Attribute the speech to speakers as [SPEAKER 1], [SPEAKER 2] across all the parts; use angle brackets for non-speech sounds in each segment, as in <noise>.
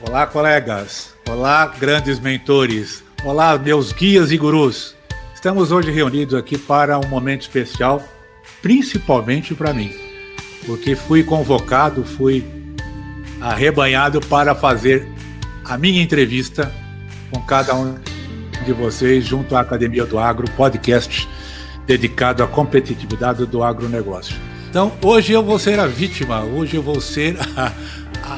[SPEAKER 1] Olá, colegas! Olá, grandes mentores! Olá, meus guias e gurus! Estamos hoje reunidos aqui para um momento especial, principalmente para mim, porque fui convocado, fui arrebanhado para fazer a minha entrevista com cada um de vocês junto à Academia do Agro, podcast dedicado à competitividade do agronegócio. Então, hoje eu vou ser a vítima, hoje eu vou ser <laughs> a,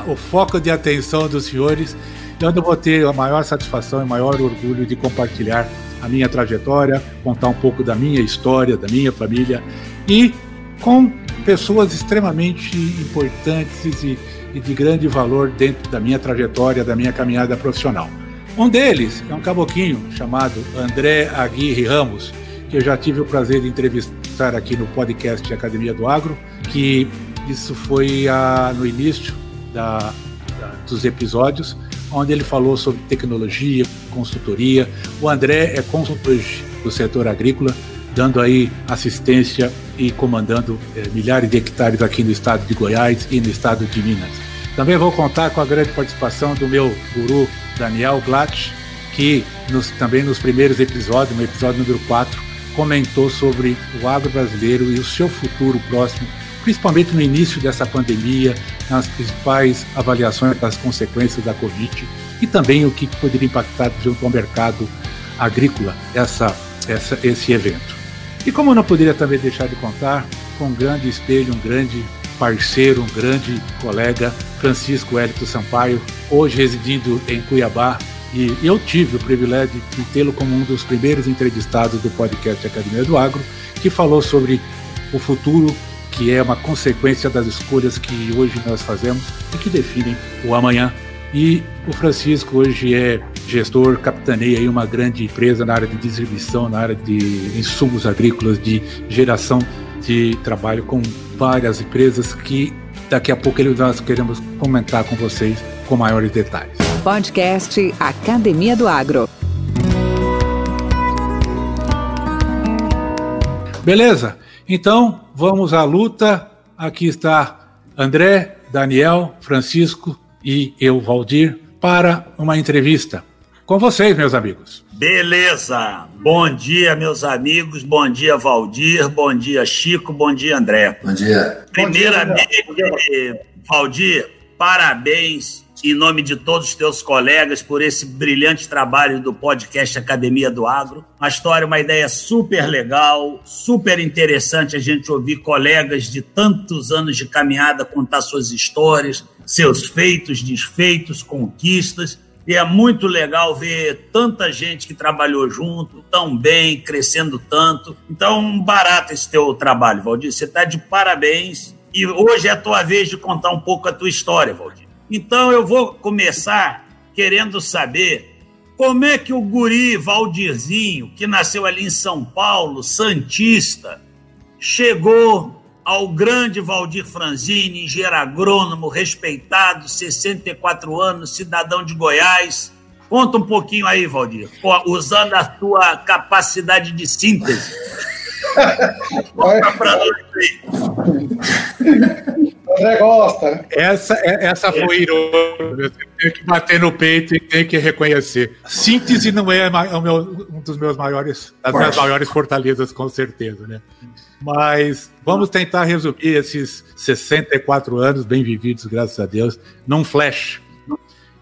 [SPEAKER 1] o foco de atenção dos senhores, onde eu vou ter a maior satisfação e maior orgulho de compartilhar a minha trajetória, contar um pouco da minha história, da minha família e com pessoas extremamente importantes e, e de grande valor dentro da minha trajetória, da minha caminhada profissional. Um deles é um caboquinho chamado André Aguirre Ramos, que eu já tive o prazer de entrevistar aqui no podcast Academia do Agro, que isso foi ah, no início da, da, dos episódios, onde ele falou sobre tecnologia, consultoria. O André é consultor do setor agrícola, dando aí assistência e comandando é, milhares de hectares aqui no estado de Goiás e no estado de Minas. Também vou contar com a grande participação do meu guru Daniel Glatt, que nos, também nos primeiros episódios, no episódio número 4, comentou sobre o agro brasileiro e o seu futuro próximo principalmente no início dessa pandemia, nas principais avaliações das consequências da Covid e também o que poderia impactar junto ao mercado agrícola essa, essa, esse evento. E como eu não poderia também deixar de contar com um grande espelho, um grande parceiro, um grande colega, Francisco Hélito Sampaio, hoje residindo em Cuiabá, e eu tive o privilégio de tê-lo como um dos primeiros entrevistados do podcast Academia do Agro, que falou sobre o futuro que é uma consequência das escolhas que hoje nós fazemos e que definem o amanhã. E o Francisco hoje é gestor, capitaneia aí uma grande empresa na área de distribuição, na área de insumos agrícolas, de geração de trabalho com várias empresas que daqui a pouco nós queremos comentar com vocês com maiores detalhes.
[SPEAKER 2] Podcast Academia do Agro.
[SPEAKER 1] Beleza? Então, vamos à luta. Aqui está André, Daniel, Francisco e eu, Valdir, para uma entrevista. Com vocês, meus amigos.
[SPEAKER 3] Beleza. Bom dia, meus amigos. Bom dia, Valdir. Bom dia, Chico. Bom dia, André.
[SPEAKER 4] Bom dia.
[SPEAKER 3] Primeiramente. Valdir, parabéns em nome de todos os teus colegas por esse brilhante trabalho do podcast Academia do Agro. Uma história, uma ideia super legal, super interessante a gente ouvir colegas de tantos anos de caminhada contar suas histórias, seus feitos, desfeitos, conquistas. E é muito legal ver tanta gente que trabalhou junto, tão bem, crescendo tanto. Então, barato esse teu trabalho, Valdir. Você está de parabéns. E hoje é a tua vez de contar um pouco a tua história, Valdir. Então eu vou começar querendo saber como é que o guri Valdirzinho, que nasceu ali em São Paulo, Santista, chegou ao grande Valdir Franzini, engenheiro agrônomo, respeitado, 64 anos, cidadão de Goiás. Conta um pouquinho aí, Valdir, usando a tua capacidade de síntese. <laughs>
[SPEAKER 1] Conta pra nós aí. <laughs> André gosta. Essa, é, essa foi irônica. Você tem que bater no peito e tem que reconhecer. Síntese não é um dos meus maiores, das minhas maiores fortalezas, com certeza, né? Mas vamos tentar resumir esses 64 anos bem vividos, graças a Deus, num flash.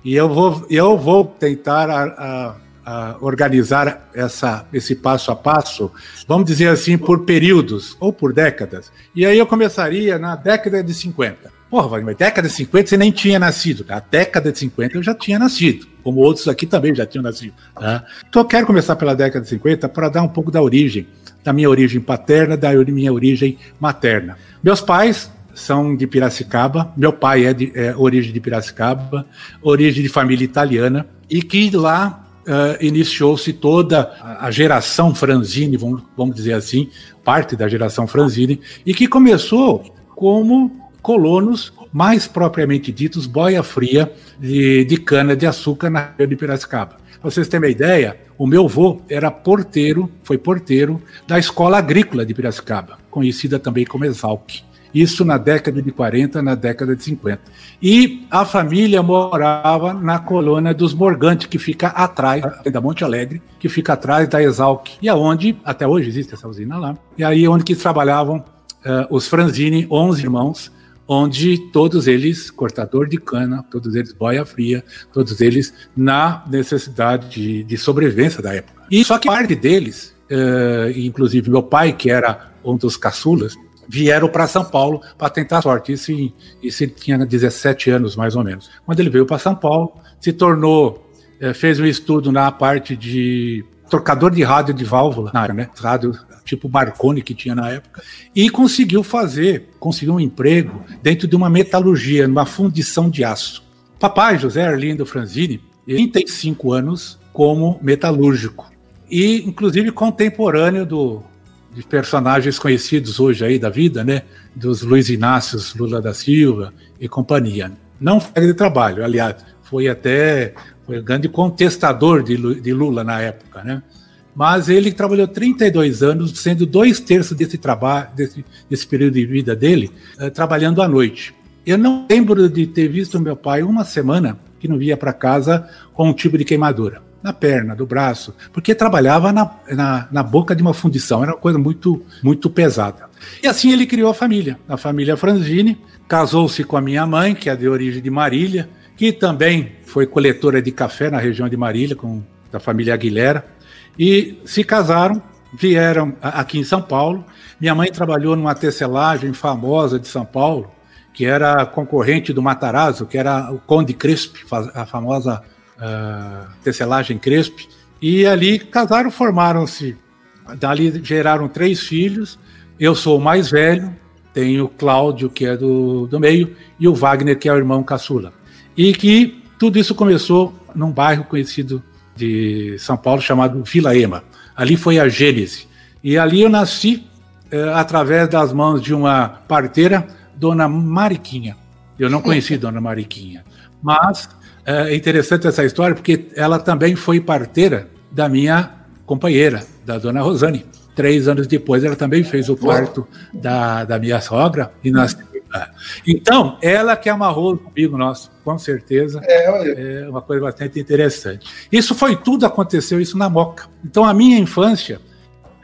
[SPEAKER 1] E eu vou, eu vou tentar a, a organizar essa, esse passo a passo, vamos dizer assim, por períodos ou por décadas. E aí eu começaria na década de 50. Porra, mas década de 50 você nem tinha nascido. A década de 50 eu já tinha nascido, como outros aqui também já tinham nascido. Tá? Então eu quero começar pela década de 50 para dar um pouco da origem, da minha origem paterna, da minha origem materna. Meus pais são de Piracicaba, meu pai é de é, origem de Piracicaba, origem de família italiana, e que lá uh, iniciou-se toda a geração Franzini, vamos, vamos dizer assim, parte da geração Franzini, e que começou como colonos mais propriamente ditos, boia fria de, de cana-de-açúcar na região de Piracicaba. Para vocês terem uma ideia, o meu avô era porteiro, foi porteiro da Escola Agrícola de Piracicaba, conhecida também como Exalc. Isso na década de 40, na década de 50. E a família morava na colônia dos Morgantes, que fica atrás da Monte Alegre, que fica atrás da Exalc, e aonde, até hoje existe essa usina lá, e aí onde que trabalhavam uh, os Franzini, 11 irmãos, onde todos eles, cortador de cana, todos eles boia fria, todos eles na necessidade de, de sobrevivência da época. E só que parte deles, uh, inclusive meu pai, que era um dos caçulas, vieram para São Paulo para tentar sorte. Isso, isso ele tinha 17 anos, mais ou menos. Quando ele veio para São Paulo, se tornou, uh, fez um estudo na parte de trocador de rádio de válvula, na área, né? Rádio tipo Marconi que tinha na época, e conseguiu fazer, conseguiu um emprego dentro de uma metalurgia, numa fundição de aço. Papai, José Arlindo Franzini, 35 anos como metalúrgico, e inclusive contemporâneo do, de personagens conhecidos hoje aí da vida, né? Dos Luiz Inácios Lula da Silva e companhia. Não foi de trabalho, aliás, foi até foi grande contestador de, Lula na época, né? Mas ele trabalhou 32 anos, sendo dois terços desse trabalho, desse, desse período de vida dele, uh, trabalhando à noite. Eu não lembro de ter visto meu pai uma semana que não via para casa com um tipo de queimadura na perna, do braço, porque trabalhava na, na, na, boca de uma fundição, era uma coisa muito, muito pesada. E assim ele criou a família, a família Franzini, casou-se com a minha mãe, que é de origem de Marília, que também foi coletora de café na região de Marília, com da família Aguilera, e se casaram, vieram aqui em São Paulo. Minha mãe trabalhou numa tecelagem famosa de São Paulo, que era concorrente do Matarazzo, que era o Conde Crespi, a famosa uh, tecelagem Crespi. E ali casaram, formaram-se. Dali geraram três filhos. Eu sou o mais velho, tenho o Cláudio, que é do, do meio, e o Wagner, que é o irmão caçula e que tudo isso começou num bairro conhecido de São Paulo chamado Vila Ema. Ali foi a gênese. E ali eu nasci eh, através das mãos de uma parteira, Dona Mariquinha. Eu não conheci Dona Mariquinha, mas é interessante essa história porque ela também foi parteira da minha companheira, da Dona Rosane. Três anos depois, ela também fez o parto da, da minha sogra e nós então, ela que amarrou comigo, nosso, com certeza. É, é, uma coisa bastante interessante. Isso foi tudo, aconteceu isso na Moca. Então, a minha infância,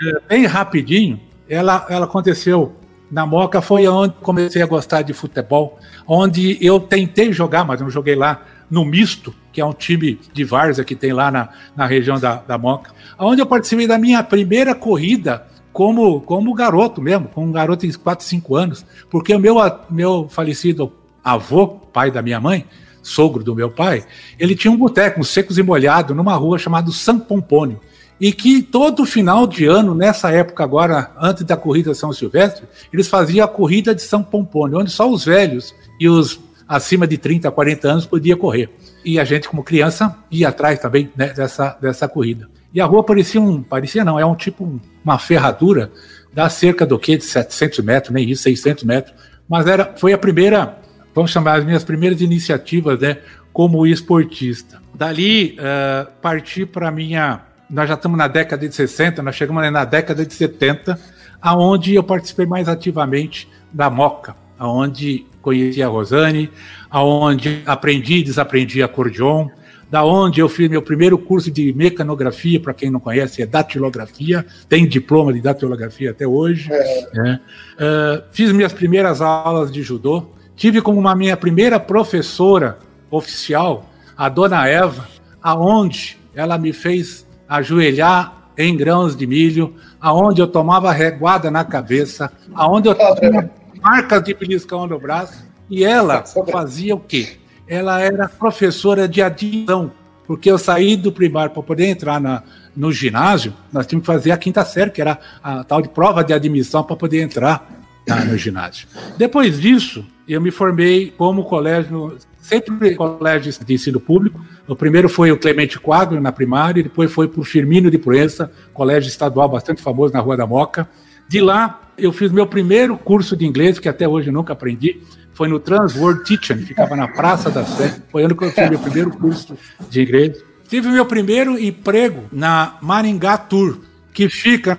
[SPEAKER 1] é, bem rapidinho, ela, ela aconteceu na Moca, foi onde comecei a gostar de futebol, onde eu tentei jogar, mas não joguei lá, no Misto, que é um time de várzea que tem lá na, na região da, da Moca, onde eu participei da minha primeira corrida como, como garoto mesmo, como um garoto de 4, 5 anos, porque o meu, meu falecido avô, pai da minha mãe, sogro do meu pai, ele tinha um boteco, um secos e molhado, numa rua chamada São Pompônio, e que todo final de ano, nessa época agora, antes da corrida São Silvestre, eles faziam a corrida de São Pompônio, onde só os velhos e os acima de 30, 40 anos podiam correr. E a gente, como criança, ia atrás também né, dessa, dessa corrida. E a rua parecia um. Parecia não, é um tipo uma ferradura, dá cerca do quê? De 700 metros, nem isso, 600 metros. Mas era, foi a primeira, vamos chamar as minhas primeiras iniciativas, né? Como esportista. Dali, uh, parti para minha. Nós já estamos na década de 60, nós chegamos na década de 70, aonde eu participei mais ativamente da Moca, aonde conheci a Rosane, aonde aprendi e desaprendi acordeon, da onde eu fiz meu primeiro curso de mecanografia, para quem não conhece, é datilografia, tem diploma de datilografia até hoje. É. Né? Uh, fiz minhas primeiras aulas de judô, tive como uma minha primeira professora oficial, a dona Eva, aonde ela me fez ajoelhar em grãos de milho, aonde eu tomava reguada na cabeça, aonde eu tinha marcas de beliscão no braço, e ela fazia o quê? ela era professora de admissão, porque eu saí do primário para poder entrar na, no ginásio, nós tínhamos que fazer a quinta série, que era a tal de prova de admissão para poder entrar no ginásio. Depois disso, eu me formei como colégio sempre colégios de ensino público. O primeiro foi o Clemente Quadro, na primária, depois foi para o Firmino de Proença, colégio estadual bastante famoso na Rua da Moca. De lá, eu fiz meu primeiro curso de inglês, que até hoje nunca aprendi, foi no Transworld Teaching, ficava na Praça da Sé. Foi ano que eu fiz meu primeiro curso de inglês. Tive meu primeiro emprego na Maringá Tour, que fica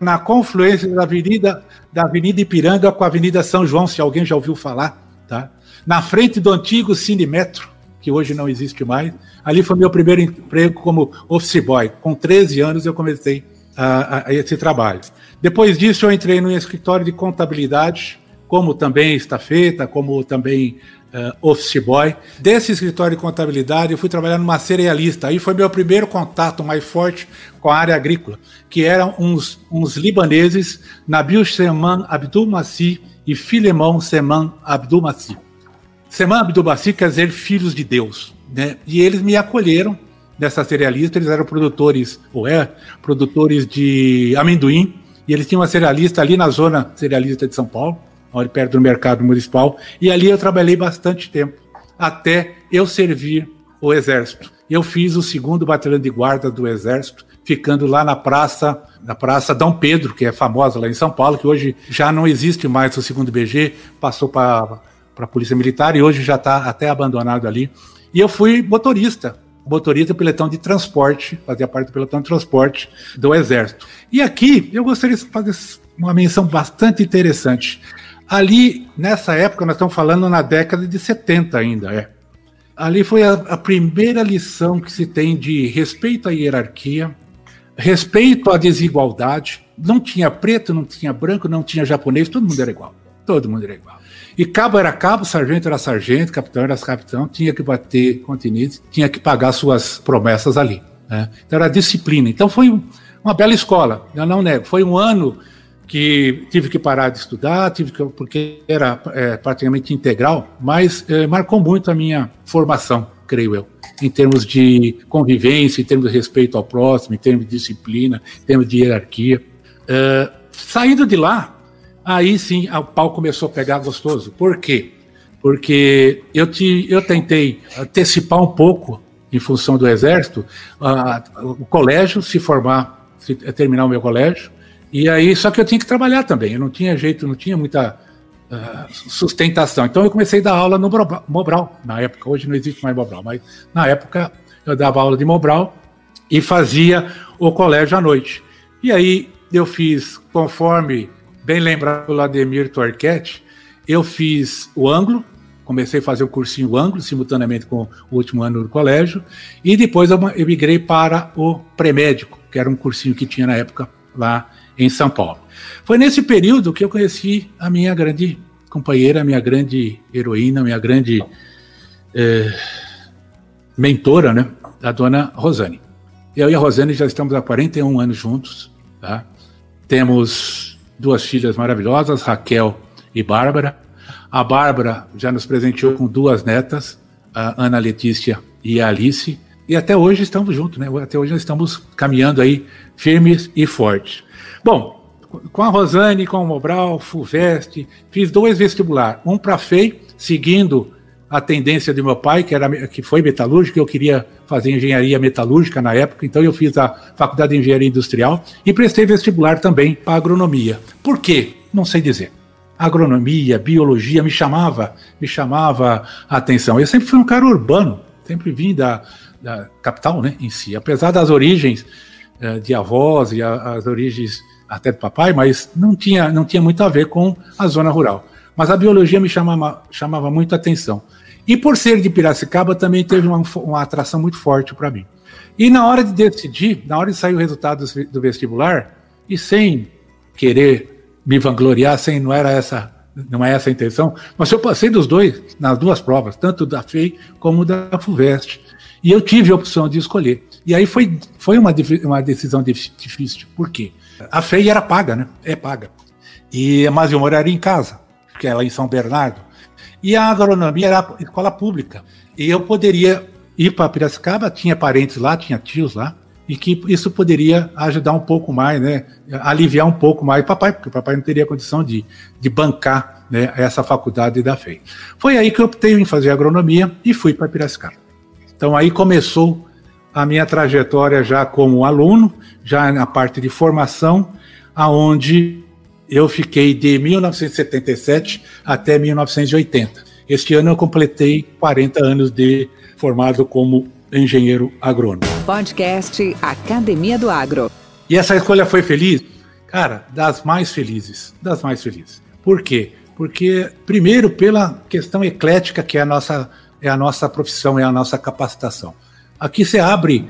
[SPEAKER 1] na confluência da Avenida, da Avenida Ipiranga com a Avenida São João, se alguém já ouviu falar, tá? Na frente do antigo Cinemetro, que hoje não existe mais. Ali foi meu primeiro emprego como office boy. Com 13 anos eu comecei a, a esse trabalho. Depois disso eu entrei no escritório de contabilidade como também estafeta, como também uh, office boy. Desse escritório de contabilidade, eu fui trabalhar numa cerealista. Aí foi meu primeiro contato mais forte com a área agrícola, que eram uns, uns libaneses, Nabil Seman Abdul Massi e Filemão Seman Abdul Massi. Seman Abdul Massi quer dizer filhos de Deus. Né? E eles me acolheram nessa cerealista, eles eram produtores, ou é, produtores de amendoim, e eles tinham uma cerealista ali na zona cerealista de São Paulo ali perto do mercado municipal, e ali eu trabalhei bastante tempo, até eu servir o Exército. Eu fiz o segundo batalhão de guarda do Exército, ficando lá na praça, na praça Dom Pedro, que é famosa lá em São Paulo, que hoje já não existe mais o segundo BG, passou para a Polícia Militar e hoje já está até abandonado ali. E eu fui motorista, motorista pelotão de transporte, fazia parte do pelotão de transporte do Exército. E aqui eu gostaria de fazer uma menção bastante interessante. Ali, nessa época, nós estamos falando na década de 70 ainda, é. Ali foi a, a primeira lição que se tem de respeito à hierarquia, respeito à desigualdade. Não tinha preto, não tinha branco, não tinha japonês, todo mundo era igual. Todo mundo era igual. E cabo era cabo, sargento era sargento, capitão era capitão, tinha que bater continente, tinha que pagar suas promessas ali. Né? Então era disciplina. Então foi uma bela escola, eu não nego. Foi um ano que tive que parar de estudar, tive que, porque era é, praticamente integral, mas é, marcou muito a minha formação, creio eu, em termos de convivência, em termos de respeito ao próximo, em termos de disciplina, em termos de hierarquia. É, saindo de lá, aí sim o pau começou a pegar gostoso. Por quê? Porque eu, te, eu tentei antecipar um pouco, em função do Exército, o colégio, se formar, se, terminar o meu colégio, e aí, só que eu tinha que trabalhar também, eu não tinha jeito, não tinha muita uh, sustentação. Então eu comecei a dar aula no Mobral, na época, hoje não existe mais Mobral, mas na época eu dava aula de Mobral e fazia o colégio à noite. E aí eu fiz, conforme bem lembrado pelo Ademir Torquete, eu fiz o ângulo, comecei a fazer o cursinho ângulo simultaneamente com o último ano do colégio, e depois eu migrei para o pré-médico, que era um cursinho que tinha na época lá em São Paulo. Foi nesse período que eu conheci a minha grande companheira, a minha grande heroína, a minha grande é, mentora, né? A dona Rosane. Eu e a Rosane já estamos há 41 anos juntos, tá? Temos duas filhas maravilhosas, Raquel e Bárbara. A Bárbara já nos presenteou com duas netas, a Ana Letícia e a Alice. E até hoje estamos juntos, né? Até hoje nós estamos caminhando aí firmes e fortes. Bom, com a Rosane, com o Mobral, FUVEST, fiz dois vestibular, um para FEI, seguindo a tendência do meu pai, que, era, que foi metalúrgico, eu queria fazer engenharia metalúrgica na época, então eu fiz a faculdade de engenharia industrial e prestei vestibular também para agronomia. Por quê? Não sei dizer. Agronomia, biologia me chamava, me chamava a atenção. Eu sempre fui um cara urbano, sempre vim da, da capital, né, em si, apesar das origens eh, de avós e as origens até do papai, mas não tinha, não tinha muito a ver com a zona rural. Mas a biologia me chamava, chamava muito atenção. E por ser de Piracicaba, também teve uma, uma atração muito forte para mim. E na hora de decidir, na hora de sair o resultado do vestibular, e sem querer me vangloriar, sem não era essa não é essa a intenção, mas eu passei dos dois, nas duas provas, tanto da FEI como da FUVEST. E eu tive a opção de escolher. E aí foi, foi uma, uma decisão difícil. Por quê? A FEI era paga, né? É paga. E, mas eu moraria em casa, porque ela é em São Bernardo. E a agronomia era escola pública. E eu poderia ir para Piracicaba, tinha parentes lá, tinha tios lá, e que isso poderia ajudar um pouco mais, né, aliviar um pouco mais o papai, porque o papai não teria condição de, de bancar né, essa faculdade da FEI. Foi aí que eu optei em fazer agronomia e fui para Piracicaba. Então aí começou a minha trajetória já como aluno, já na parte de formação, aonde eu fiquei de 1977 até 1980. Este ano eu completei 40 anos de formado como engenheiro agrônomo.
[SPEAKER 2] Podcast Academia do Agro.
[SPEAKER 1] E essa escolha foi feliz? Cara, das mais felizes, das mais felizes. Por quê? Porque, primeiro, pela questão eclética que é a nossa, é a nossa profissão, é a nossa capacitação. Aqui você abre,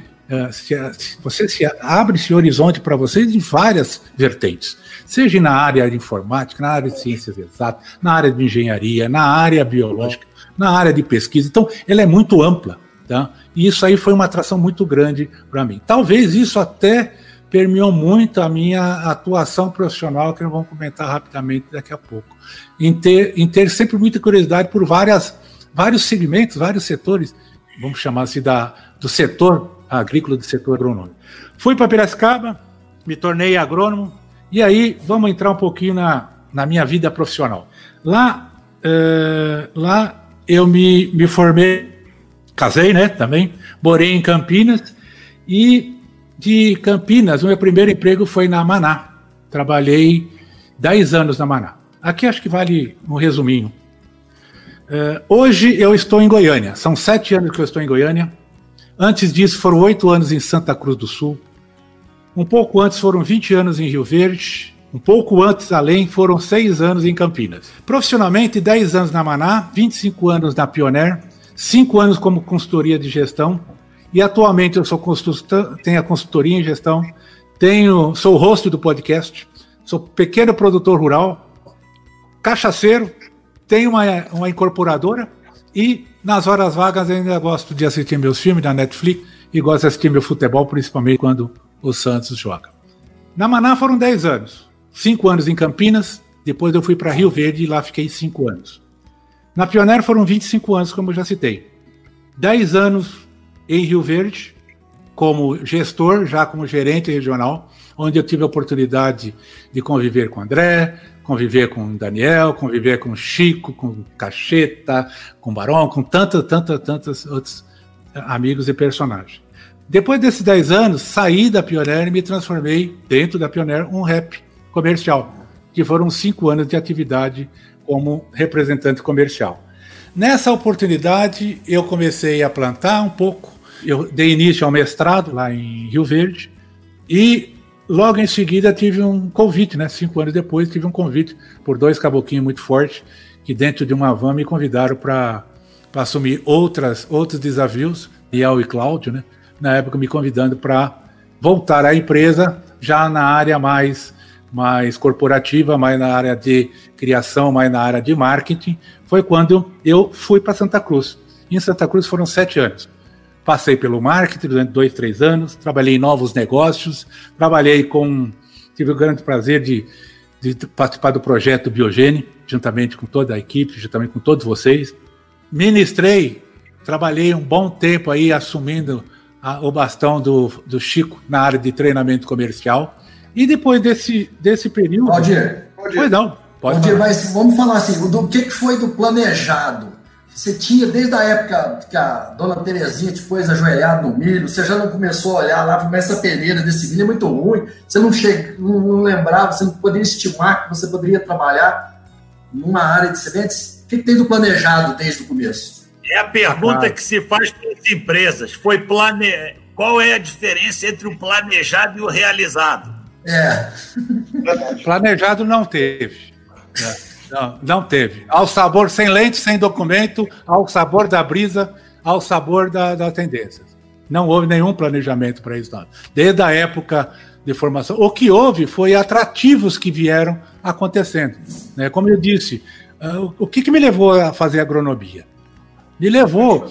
[SPEAKER 1] se, você se abre esse horizonte para vocês em várias vertentes, seja na área de informática, na área de ciências exatas, na área de engenharia, na área biológica, na área de pesquisa. Então, ela é muito ampla. Tá? E isso aí foi uma atração muito grande para mim. Talvez isso até permeou muito a minha atuação profissional, que nós vamos comentar rapidamente daqui a pouco. Em ter, em ter sempre muita curiosidade por várias, vários segmentos, vários setores, vamos chamar assim, da, do setor agrícola, do setor agronômico. Fui para Piracicaba, me tornei agrônomo, e aí vamos entrar um pouquinho na, na minha vida profissional. Lá, uh, lá eu me, me formei casei, né, também, morei em Campinas e de Campinas, o meu primeiro emprego foi na Maná. Trabalhei 10 anos na Maná. Aqui acho que vale um resuminho. Uh, hoje eu estou em Goiânia, são sete anos que eu estou em Goiânia. Antes disso foram oito anos em Santa Cruz do Sul. Um pouco antes foram 20 anos em Rio Verde. Um pouco antes, além, foram seis anos em Campinas. Profissionalmente, 10 anos na Maná, 25 anos na Pioneer, cinco anos como consultoria de gestão e atualmente eu sou consultor, tenho a consultoria em gestão, tenho, sou host do podcast, sou pequeno produtor rural, cachaceiro, tenho uma, uma incorporadora e nas horas vagas ainda gosto de assistir meus filmes da Netflix e gosto de assistir meu futebol, principalmente quando o Santos joga. Na Maná foram 10 anos, cinco anos em Campinas, depois eu fui para Rio Verde e lá fiquei cinco anos. Na Pioneer foram 25 anos, como eu já citei. 10 anos em Rio Verde, como gestor, já como gerente regional, onde eu tive a oportunidade de conviver com André, conviver com Daniel, conviver com Chico, com Cacheta, com Barão, com tantos, tantos, tantos outros amigos e personagens. Depois desses 10 anos, saí da Pioneer e me transformei, dentro da Pioneer, um rap comercial, que foram cinco anos de atividade como representante comercial. Nessa oportunidade, eu comecei a plantar um pouco. Eu dei início ao mestrado lá em Rio Verde e logo em seguida tive um convite, né? Cinco anos depois tive um convite por dois caboquinhos muito fortes que dentro de uma van me convidaram para assumir outras outros desafios, Iel e Cláudio, né? Na época me convidando para voltar à empresa já na área mais mais corporativa, mais na área de criação, mais na área de marketing, foi quando eu fui para Santa Cruz. Em Santa Cruz foram sete anos. Passei pelo marketing durante dois, três anos, trabalhei em novos negócios, trabalhei com. Tive o grande prazer de, de participar do projeto Biogene, juntamente com toda a equipe, juntamente com todos vocês. Ministrei, trabalhei um bom tempo aí assumindo a, o bastão do, do Chico na área de treinamento comercial e depois desse, desse período.
[SPEAKER 4] Valdir,
[SPEAKER 1] Pois não.
[SPEAKER 4] Pode Valdir, mas vamos falar assim: do que foi do planejado? Você tinha, desde a época que a dona Terezinha te pôs ajoelhado no milho, você já não começou a olhar lá, mas essa peneira desse milho é muito ruim, você não, che... não, não lembrava, você não poderia estimar que você poderia trabalhar numa área de sementes? O que, que tem do planejado desde o começo?
[SPEAKER 3] É a pergunta ah, que se faz para as empresas. Foi plane... Qual é a diferença entre o planejado e o realizado?
[SPEAKER 4] É.
[SPEAKER 1] Planejado não teve. É. Não, não teve. Ao sabor sem lente, sem documento, ao sabor da brisa, ao sabor da, das tendências. Não houve nenhum planejamento para isso. Não. Desde a época de formação. O que houve foi atrativos que vieram acontecendo. Né? Como eu disse, uh, o que, que me levou a fazer agronomia? Me levou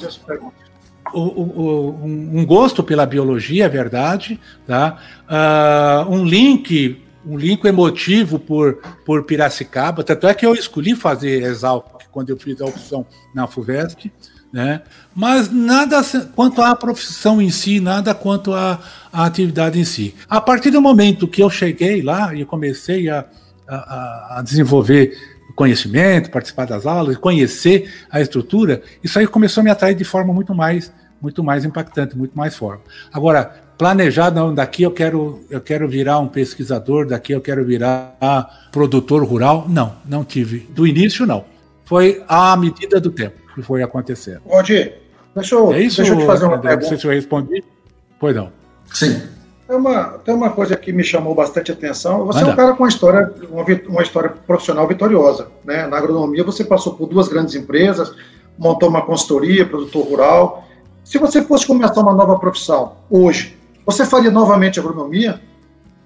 [SPEAKER 1] o, o, um gosto pela biologia, é verdade, tá? Uh, um link, um link emotivo por, por Piracicaba, tanto é que eu escolhi fazer Exalc quando eu fiz a opção na FUVEST, né? Mas nada quanto à profissão em si, nada quanto à, à atividade em si. A partir do momento que eu cheguei lá e comecei a, a, a desenvolver conhecimento, participar das aulas, conhecer a estrutura, isso aí começou a me atrair de forma muito mais, muito mais impactante, muito mais forte. Agora, planejar, não, daqui eu quero, eu quero virar um pesquisador, daqui eu quero virar produtor rural, não, não tive. Do início, não. Foi à medida do tempo que foi acontecendo.
[SPEAKER 5] Roger, deixa eu,
[SPEAKER 1] é isso,
[SPEAKER 5] deixa eu te fazer uma
[SPEAKER 1] André, pergunta. Não sei se eu respondi. Pois não.
[SPEAKER 4] Sim.
[SPEAKER 5] Tem uma, tem uma coisa que me chamou bastante atenção. Você Manda. é um cara com uma história, uma, uma história profissional vitoriosa. Né? Na agronomia, você passou por duas grandes empresas, montou uma consultoria, produtor rural. Se você fosse começar uma nova profissão hoje, você faria novamente agronomia?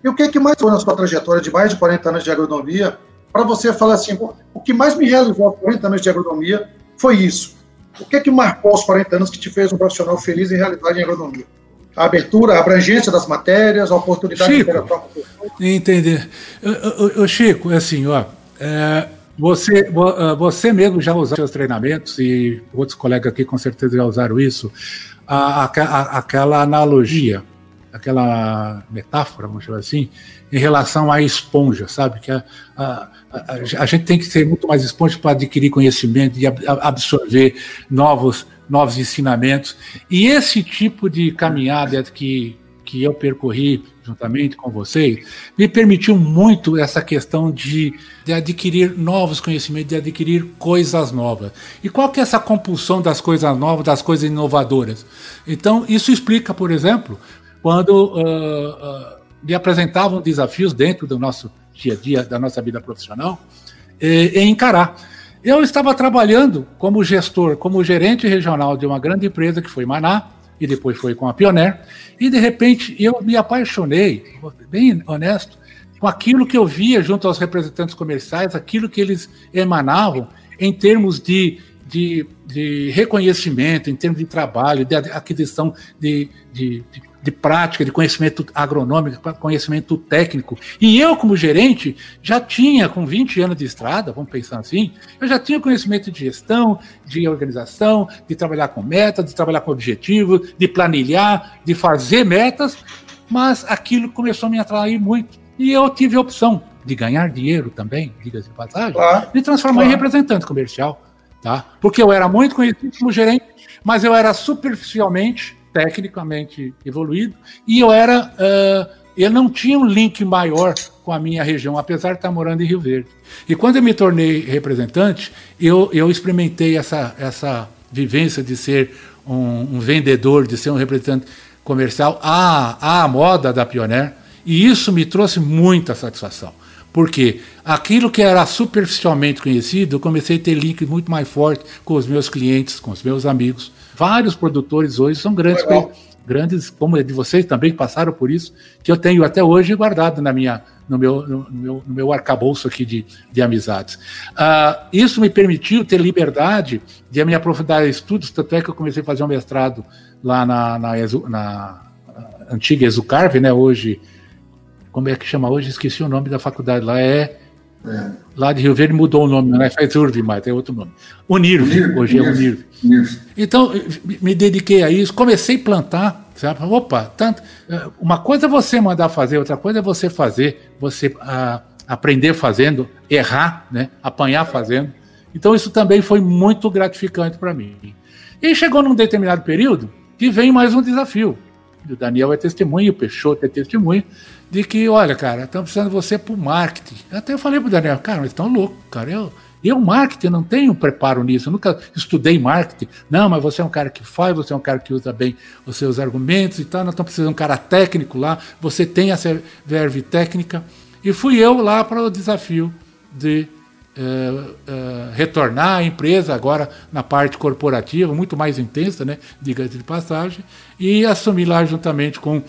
[SPEAKER 5] E o que, é que mais foi na sua trajetória de mais de 40 anos de agronomia para você falar assim, o que mais me realizou aos 40 anos de agronomia foi isso. O que é que marcou os 40 anos que te fez um profissional feliz em realidade em agronomia? A abertura, a abrangência das matérias, a oportunidade
[SPEAKER 1] Chico, de com Entender. O Chico, é assim, ó, é, você, ah, você mesmo já usou seus treinamentos e outros colegas aqui com certeza já usaram isso, a, a, aquela analogia, aquela metáfora, vamos chamar assim, em relação à esponja, sabe? Que a, a, a, a gente tem que ser muito mais esponja para adquirir conhecimento e absorver novos, novos ensinamentos. E esse tipo de caminhada que, que eu percorri juntamente com vocês, me permitiu muito essa questão de, de adquirir novos conhecimentos, de adquirir coisas novas. E qual que é essa compulsão das coisas novas, das coisas inovadoras? Então, isso explica, por exemplo, quando uh, uh, me apresentavam desafios dentro do nosso dia a dia, da nossa vida profissional, e, e encarar. Eu estava trabalhando como gestor, como gerente regional de uma grande empresa que foi Maná, e depois foi com a Pioneer, e de repente eu me apaixonei, bem honesto, com aquilo que eu via junto aos representantes comerciais, aquilo que eles emanavam em termos de, de, de reconhecimento, em termos de trabalho, de aquisição de, de, de de prática, de conhecimento agronômico, conhecimento técnico. E eu, como gerente, já tinha, com 20 anos de estrada, vamos pensar assim, eu já tinha conhecimento de gestão, de organização, de trabalhar com metas, de trabalhar com objetivos, de planilhar, de fazer metas, mas aquilo começou a me atrair muito. E eu tive a opção de ganhar dinheiro também, diga-se de passagem, claro, de transformar claro. em representante comercial. Tá? Porque eu era muito conhecido como gerente, mas eu era superficialmente tecnicamente evoluído, e eu era. Uh, eu não tinha um link maior com a minha região, apesar de estar morando em Rio Verde. E quando eu me tornei representante, eu, eu experimentei essa, essa vivência de ser um, um vendedor, de ser um representante comercial à, à moda da Pioneer, e isso me trouxe muita satisfação. Porque aquilo que era superficialmente conhecido, eu comecei a ter link muito mais forte com os meus clientes, com os meus amigos. Vários produtores hoje são grandes, grandes, como é de vocês também passaram por isso, que eu tenho até hoje guardado na minha, no, meu, no, meu, no meu arcabouço aqui de, de amizades. Uh, isso me permitiu ter liberdade de me aprofundar em estudos, tanto é que eu comecei a fazer um mestrado lá na, na, na antiga Exucarve, né, hoje, como é que chama hoje? Esqueci o nome da faculdade lá, é é. Lá de Rio Verde mudou o nome, não é faz Urv mais, tem outro nome. Unirv, hoje é Unirv. Então, me dediquei a isso, comecei a plantar, sabe? Opa, tanto. É, uma coisa é você mandar fazer, outra coisa é você fazer, você a, aprender fazendo, errar, né? apanhar fazendo. Então, isso também foi muito gratificante para mim. E chegou num determinado período que vem mais um desafio. O Daniel é testemunho, o Peixoto é testemunho de que, olha, cara, estão precisando de você para o marketing. Até eu falei para o Daniel, cara, mas estão loucos, cara. Eu, eu, marketing, não tenho preparo nisso, eu nunca estudei marketing. Não, mas você é um cara que faz, você é um cara que usa bem os seus argumentos e tal, nós estamos precisando de um cara técnico lá, você tem essa verve técnica. E fui eu lá para o desafio de uh, uh, retornar à empresa, agora na parte corporativa, muito mais intensa, né, diga de passagem, e assumir lá juntamente com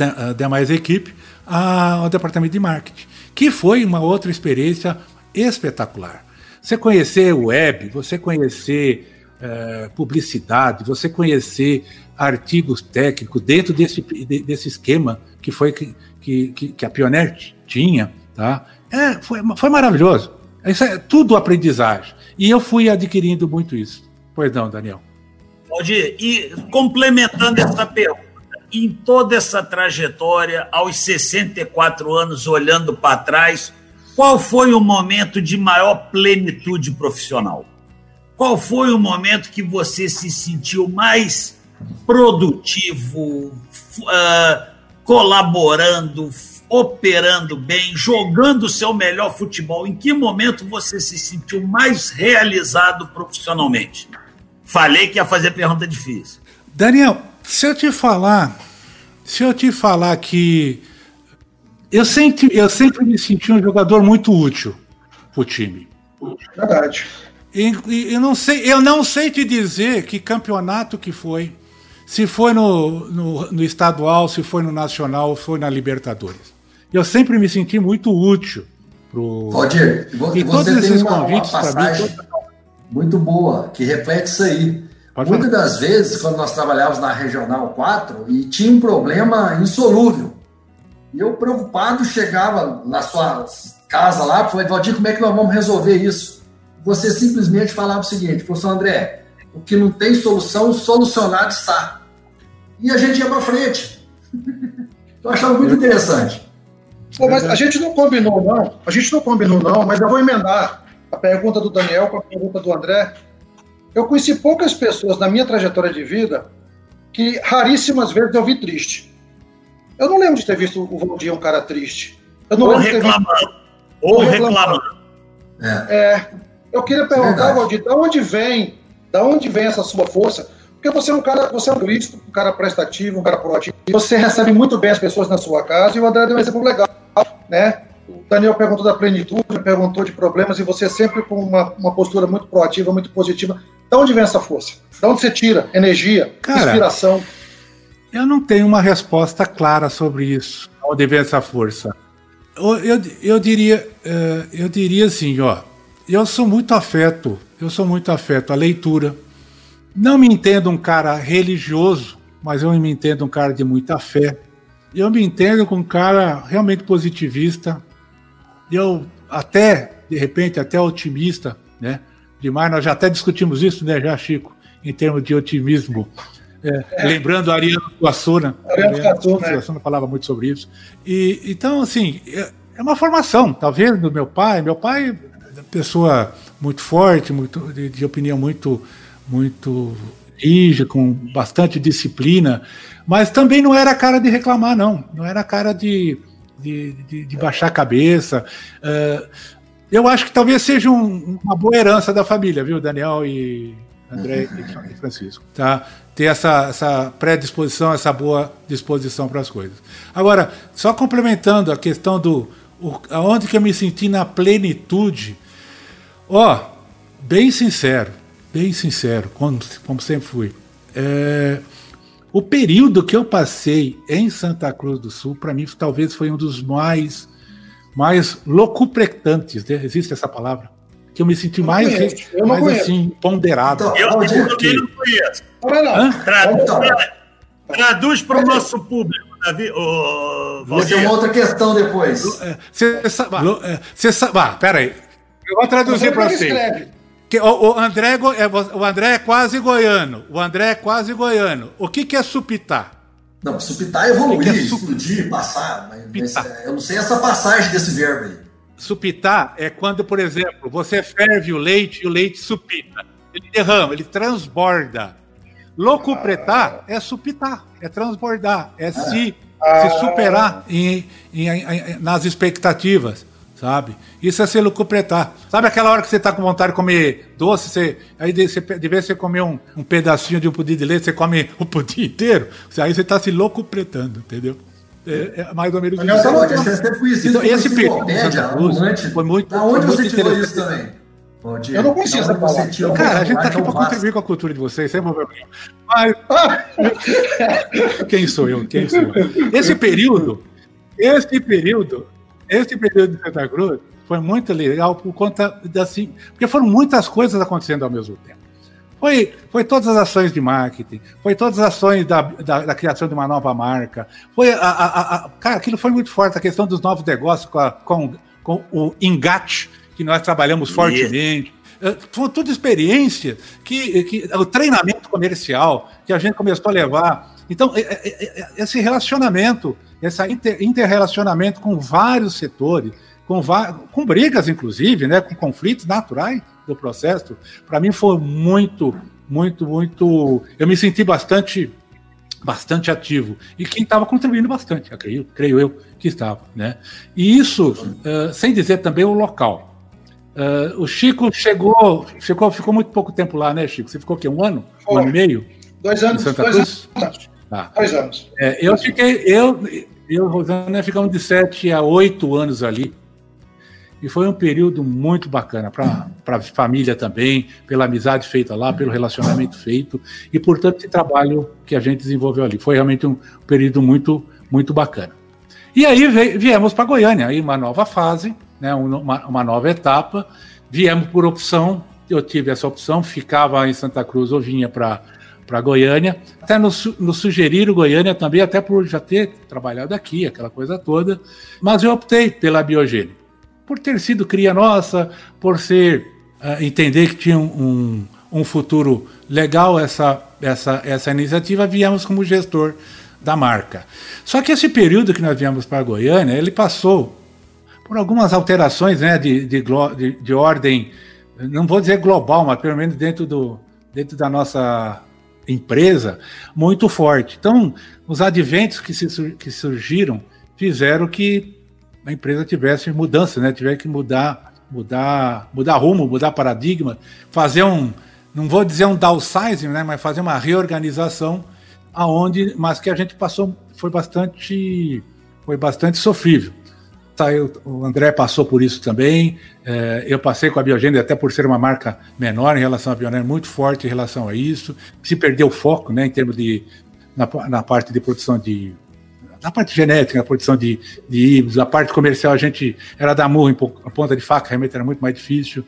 [SPEAKER 1] a demais equipe, ao departamento de marketing, que foi uma outra experiência espetacular. Você conhecer o web, você conhecer é, publicidade, você conhecer artigos técnicos dentro desse, desse esquema que foi que, que, que a Pioneer tinha, tá? É, foi, foi maravilhoso. Isso é tudo aprendizagem. E eu fui adquirindo muito isso. Pois não, Daniel.
[SPEAKER 3] Pode e complementando essa pergunta, em toda essa trajetória, aos 64 anos, olhando para trás, qual foi o momento de maior plenitude profissional? Qual foi o momento que você se sentiu mais produtivo, uh, colaborando, operando bem, jogando o seu melhor futebol? Em que momento você se sentiu mais realizado profissionalmente? Falei que ia fazer pergunta difícil.
[SPEAKER 1] Daniel, se eu te falar, se eu te falar que eu sempre, eu sempre me senti um jogador muito útil pro time.
[SPEAKER 5] Verdade.
[SPEAKER 1] E, e, eu, não sei, eu não sei te dizer que campeonato que foi. Se foi no, no, no estadual, se foi no nacional, se foi na Libertadores. Eu sempre me senti muito útil
[SPEAKER 4] pro. Valdir, e você tem uma, uma passagem mim, muito boa que reflete isso aí. Pode Muitas falar. das vezes, quando nós trabalhávamos na Regional 4, e tinha um problema insolúvel. E eu, preocupado, chegava na sua casa lá, falei, Valdir, como é que nós vamos resolver isso? você simplesmente falava o seguinte, professor André, o que não tem solução, solucionado está. E a gente ia para frente. <laughs> eu achava muito interessante.
[SPEAKER 5] Pô, mas a gente não combinou, não. A gente não combinou, não, mas eu vou emendar a pergunta do Daniel com a pergunta do André. Eu conheci poucas pessoas na minha trajetória de vida que raríssimas vezes eu vi triste. Eu não lembro de ter visto o Valdir um cara triste. Eu não
[SPEAKER 3] ou reclamando. Visto... Ou reclamando.
[SPEAKER 5] É. é. Eu queria perguntar, Valdir, de onde vem, da onde vem essa sua força? Porque você é um cara, você é um político, um cara prestativo, um cara proativo. Você recebe muito bem as pessoas na sua casa e o André deu um exemplo legal, né? O Daniel perguntou da plenitude, perguntou de problemas e você sempre com uma, uma postura muito proativa, muito positiva. De onde vem essa força? De onde você tira energia, cara, inspiração?
[SPEAKER 1] Eu não tenho uma resposta clara sobre isso. De onde vem essa força? Eu, eu, eu diria, uh, eu diria assim, ó eu sou muito afeto, eu sou muito afeto à leitura. Não me entendo um cara religioso, mas eu me entendo um cara de muita fé. Eu me entendo com um cara realmente positivista. Eu até, de repente, até otimista, né? Demais, nós já até discutimos isso, né, já, Chico, em termos de otimismo. É, é. Lembrando Ariano Suassuna. Ariano Suassuna né? falava muito sobre isso. E, então, assim, é, é uma formação, talvez, do meu pai. Meu pai pessoa muito forte, muito de, de opinião muito muito rígida, com bastante disciplina, mas também não era cara de reclamar, não. Não era cara de, de, de, de baixar a cabeça. Uh, eu acho que talvez seja um, uma boa herança da família, viu, Daniel e André e Francisco, tá? Ter essa, essa predisposição, essa boa disposição para as coisas. Agora, só complementando a questão do o, aonde que eu me senti na plenitude, Ó, bem sincero, bem sincero, como, como sempre fui. É, o período que eu passei em Santa Cruz do Sul, para mim, talvez foi um dos mais, mais locupretantes, né? existe essa palavra? Que eu me senti eu mais, conheço, mais assim, ponderado. Então,
[SPEAKER 3] eu também não conheço. Traduz, traduz para o nosso público. Davi, oh,
[SPEAKER 4] Vou ter uma outra questão depois.
[SPEAKER 1] Você sabe. Você sabe. Ah, peraí. Eu vou traduzir para você. Que, o, o, André, é, o André é quase goiano. O André é quase goiano. O que, que é supitar?
[SPEAKER 4] Não, supitar é evoluir, que que é explodir, passar. Mas, mas, é, eu não sei essa passagem desse verbo aí.
[SPEAKER 1] Supitar é quando, por exemplo, você ferve o leite e o leite supita. Ele derrama, ele transborda. Locupretar ah. é supitar, é transbordar, é ah. se, ah. se superar em, em, em, nas expectativas sabe? Isso é se lucupletar. Sabe aquela hora que você está com vontade de comer doce, você, aí de, você, de vez você comer um, um pedacinho de um pudim de leite, você come o pudim inteiro, aí você está se loucupletando, entendeu? É, é, mais ou menos
[SPEAKER 4] isso. Pode, você é conhecido
[SPEAKER 1] então, esse Cruz foi muito.
[SPEAKER 4] Da onde você tirou isso também?
[SPEAKER 1] eu não conhecia essa palavra. Cara, a gente tá aqui para contribuir com a cultura de vocês, sem problema. Mas. <laughs> Quem sou eu? Quem sou eu? Esse período, esse período esse período de Santa Cruz foi muito legal por conta assim, porque foram muitas coisas acontecendo ao mesmo tempo. Foi, foi todas as ações de marketing, foi todas as ações da, da, da criação de uma nova marca, foi a, a, a, cara, aquilo foi muito forte, a questão dos novos negócios com, a, com, com o engate, que nós trabalhamos fortemente. eh, foi tudo experiência, que, que o treinamento comercial que a gente começou a levar. Então, esse relacionamento, esse interrelacionamento com vários setores, com, com brigas, inclusive, né, com conflitos naturais do processo, para mim foi muito, muito, muito. Eu me senti bastante bastante ativo e quem estava contribuindo bastante, creio, creio eu que estava, né? E isso, uh, sem dizer também o local. Uh, o Chico chegou, chegou, ficou muito pouco tempo lá, né, Chico? Você ficou o quê? Um ano? Um ano e meio?
[SPEAKER 5] Dois anos.
[SPEAKER 1] Santa dois Cruz?
[SPEAKER 5] anos. Ah. Dois anos.
[SPEAKER 1] É, eu fiquei, eu, eu Rosana, ficamos de sete a oito anos ali. E foi um período muito bacana para a família também, pela amizade feita lá, pelo relacionamento feito e por tanto esse trabalho que a gente desenvolveu ali. Foi realmente um período muito, muito bacana. E aí viemos para Goiânia, aí uma nova fase, né, uma, uma nova etapa. Viemos por opção, eu tive essa opção, ficava em Santa Cruz ou vinha para para Goiânia. Até nos, nos sugeriram Goiânia também, até por já ter trabalhado aqui, aquela coisa toda. Mas eu optei pela biogênica por ter sido cria nossa, por ser uh, entender que tinha um, um, futuro legal essa, essa, essa iniciativa, viemos como gestor da marca. Só que esse período que nós viemos para Goiânia, ele passou por algumas alterações né, de, de, de, de ordem, não vou dizer global, mas pelo menos dentro, do, dentro da nossa empresa, muito forte. Então, os adventos que, se, que surgiram fizeram que a empresa tivesse mudança, né? Tiver que mudar, mudar, mudar rumo, mudar paradigma, fazer um, não vou dizer um downsizing, né? Mas fazer uma reorganização aonde, mas que a gente passou, foi bastante, foi bastante sofrível. Saiu, o André passou por isso também. É, eu passei com a Biogênese, até por ser uma marca menor em relação à Biogênese, muito forte em relação a isso. Se perdeu o foco, né, em termos de na, na parte de produção de na parte genética, na produção de, de híbridos, a parte comercial a gente era da murro em ponta de faca, realmente era muito mais difícil.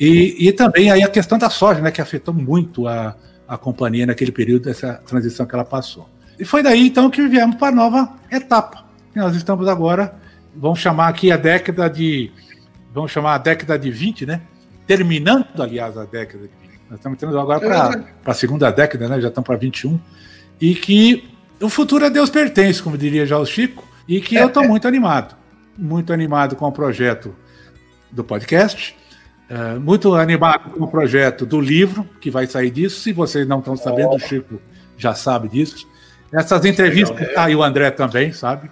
[SPEAKER 1] E, e também aí a questão da soja, né, que afetou muito a, a companhia naquele período, essa transição que ela passou. E foi daí então que viemos para a nova etapa. E nós estamos agora, vamos chamar aqui a década de. Vamos chamar a década de 20, né? Terminando, aliás, a década de 20. Nós estamos entrando agora para a segunda década, né? Já estamos para 21. E que o futuro a Deus pertence, como diria já o Chico, e que eu estou muito animado. Muito animado com o projeto do podcast, uh, muito animado com o projeto do livro, que vai sair disso. Se vocês não estão sabendo, o Chico já sabe disso. Essas entrevistas, ah, e o André também, sabe?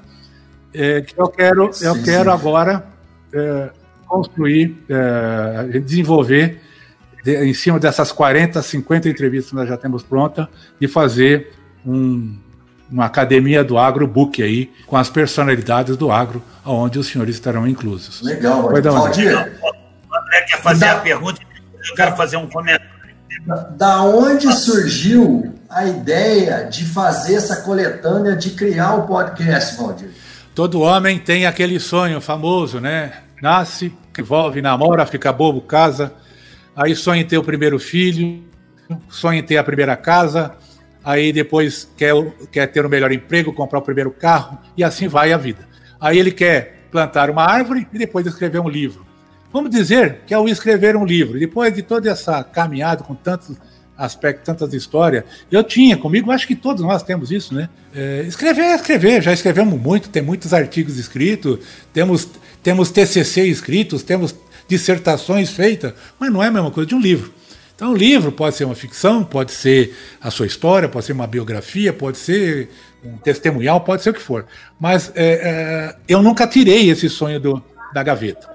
[SPEAKER 1] É, que eu quero, eu quero agora é, construir, é, desenvolver, de, em cima dessas 40, 50 entrevistas que nós já temos pronta, e fazer um, uma academia do agro book aí, com as personalidades do agro, onde os senhores estarão inclusos.
[SPEAKER 4] Legal, Vai
[SPEAKER 3] dar uma... O André quer fazer da... a pergunta, eu quero fazer um comentário.
[SPEAKER 4] Da onde surgiu a ideia de fazer essa coletânea, de criar o podcast, Valdir?
[SPEAKER 1] Todo homem tem aquele sonho famoso, né? Nasce, envolve, namora, fica bobo, casa, aí sonha em ter o primeiro filho, sonha em ter a primeira casa, aí depois quer, quer ter o melhor emprego, comprar o primeiro carro, e assim vai a vida. Aí ele quer plantar uma árvore e depois escrever um livro. Vamos dizer que ao escrever um livro, depois de toda essa caminhada com tantos aspectos, tantas histórias, eu tinha comigo, acho que todos nós temos isso, né? É, escrever escrever, já escrevemos muito, tem muitos artigos escritos, temos, temos TCC escritos, temos dissertações feitas, mas não é a mesma coisa de um livro. Então, o livro pode ser uma ficção, pode ser a sua história, pode ser uma biografia, pode ser um testemunhal, pode ser o que for. Mas é, é, eu nunca tirei esse sonho do, da gaveta.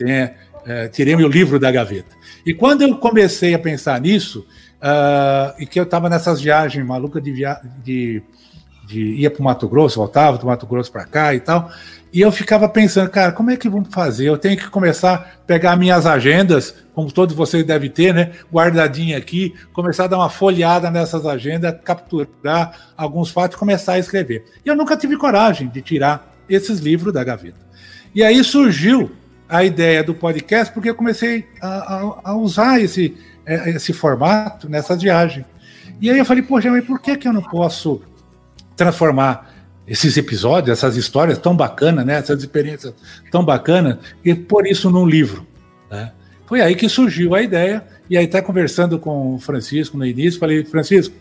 [SPEAKER 1] É, é, tirei meu livro da gaveta. E quando eu comecei a pensar nisso, uh, e que eu estava nessas viagens malucas de, via de, de ia para o Mato Grosso, voltava do Mato Grosso para cá e tal, e eu ficava pensando, cara, como é que vamos fazer? Eu tenho que começar a pegar minhas agendas, como todos vocês devem ter, né? Guardadinha aqui, começar a dar uma folheada nessas agendas, capturar alguns fatos e começar a escrever. E eu nunca tive coragem de tirar esses livros da gaveta. E aí surgiu a ideia do podcast, porque eu comecei a, a, a usar esse, esse formato nessas viagens. E aí eu falei, poxa, mas por que, que eu não posso transformar esses episódios, essas histórias tão bacanas, né? Essas experiências tão bacanas, e por isso num livro. Né? Foi aí que surgiu a ideia, e aí tá conversando com o Francisco no início, falei, Francisco,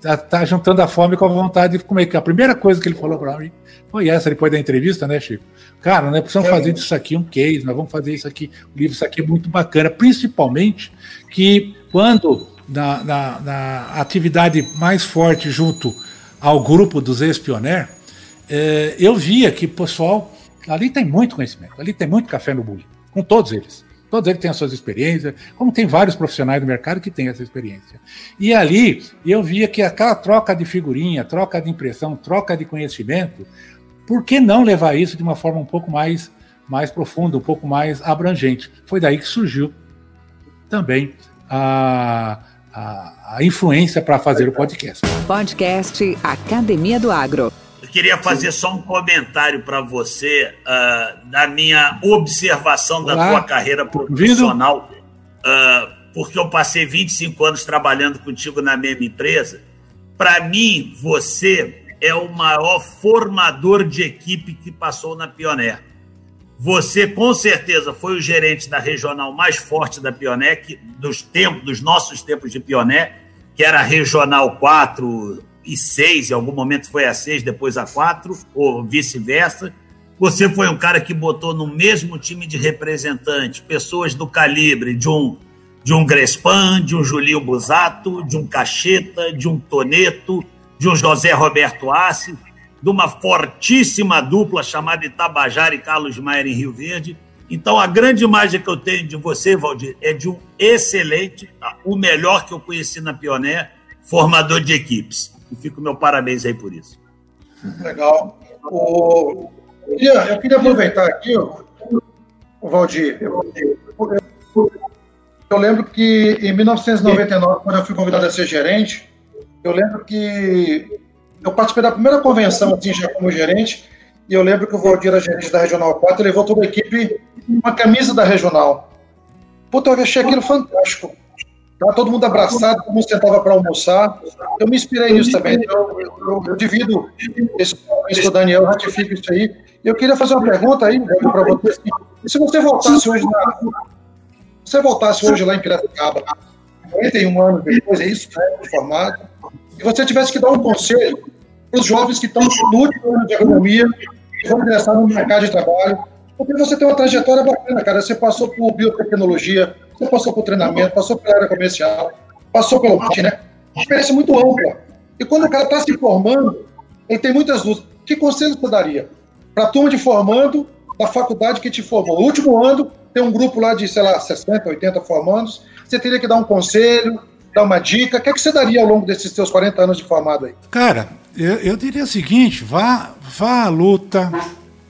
[SPEAKER 1] tá, tá juntando a fome com a vontade de comer. A primeira coisa que ele falou para mim foi essa, depois da entrevista, né, Chico? Cara, nós precisamos é. fazer disso aqui um case, nós vamos fazer isso aqui, o livro, isso aqui é muito bacana, principalmente que quando na, na, na atividade mais forte junto ao grupo dos ex-pioner, é, eu via que o pessoal, ali tem muito conhecimento, ali tem muito café no bule, com todos eles. Todos eles têm as suas experiências, como tem vários profissionais do mercado que têm essa experiência. E ali eu via que aquela troca de figurinha, troca de impressão, troca de conhecimento, por que não levar isso de uma forma um pouco mais, mais profunda, um pouco mais abrangente? Foi daí que surgiu também a, a, a influência para fazer o podcast.
[SPEAKER 2] Podcast Academia do Agro.
[SPEAKER 3] Eu queria fazer só um comentário para você uh, da minha observação da Olá. tua carreira profissional, uh, porque eu passei 25 anos trabalhando contigo na mesma empresa. Para mim, você é o maior formador de equipe que passou na Pioneer. Você, com certeza, foi o gerente da regional mais forte da Pioneer, que, dos, tempos, dos nossos tempos de Pioneer, que era a Regional 4, e 6, em algum momento foi a 6, depois a 4, ou vice-versa. Você foi um cara que botou no mesmo time de representantes pessoas do calibre de um de um Grespan, de um Julinho Busato, de um Cacheta, de um Toneto, de um José Roberto Assi, de uma fortíssima dupla chamada Itabajara e Carlos Maier em Rio Verde. Então, a grande imagem que eu tenho de você, Valdir, é de um excelente, o melhor que eu conheci na Pioneer, formador de equipes. E fico meu parabéns aí por isso.
[SPEAKER 5] Legal. O... Eu queria aproveitar aqui, o Valdir. Eu, eu, eu lembro que em 1999, quando eu fui convidado a ser gerente, eu lembro que eu participei da primeira convenção, assim, já como gerente, e eu lembro que o Valdir era gerente da Regional 4 e levou toda a equipe uma camisa da Regional. Puta, eu achei aquilo fantástico. Tava todo mundo abraçado, todo mundo sentava para almoçar. Eu me inspirei nisso também. Eu, eu, eu divido esse com o Daniel, ratifico isso aí. Eu queria fazer uma pergunta aí para você. Assim, se você voltasse hoje na, você voltasse hoje lá em Piracicaba, 41 anos depois, é isso, né, formado, e você tivesse que dar um conselho para os jovens que estão no último ano de economia, que vão ingressar no mercado de trabalho, porque você tem uma trajetória bacana, cara. Você passou por biotecnologia, você passou por treinamento, passou pela área comercial, passou pelo marketing, né? Experiência muito ampla. E quando o cara está se formando, ele tem muitas dúvidas. Que conselho você daria para a turma de formando da faculdade que te formou? No último ano, tem um grupo lá de, sei lá, 60, 80 formandos. Você teria que dar um conselho, dar uma dica. O que, é que você daria ao longo desses seus 40 anos de formado aí?
[SPEAKER 1] Cara, eu, eu diria o seguinte: vá, vá à luta,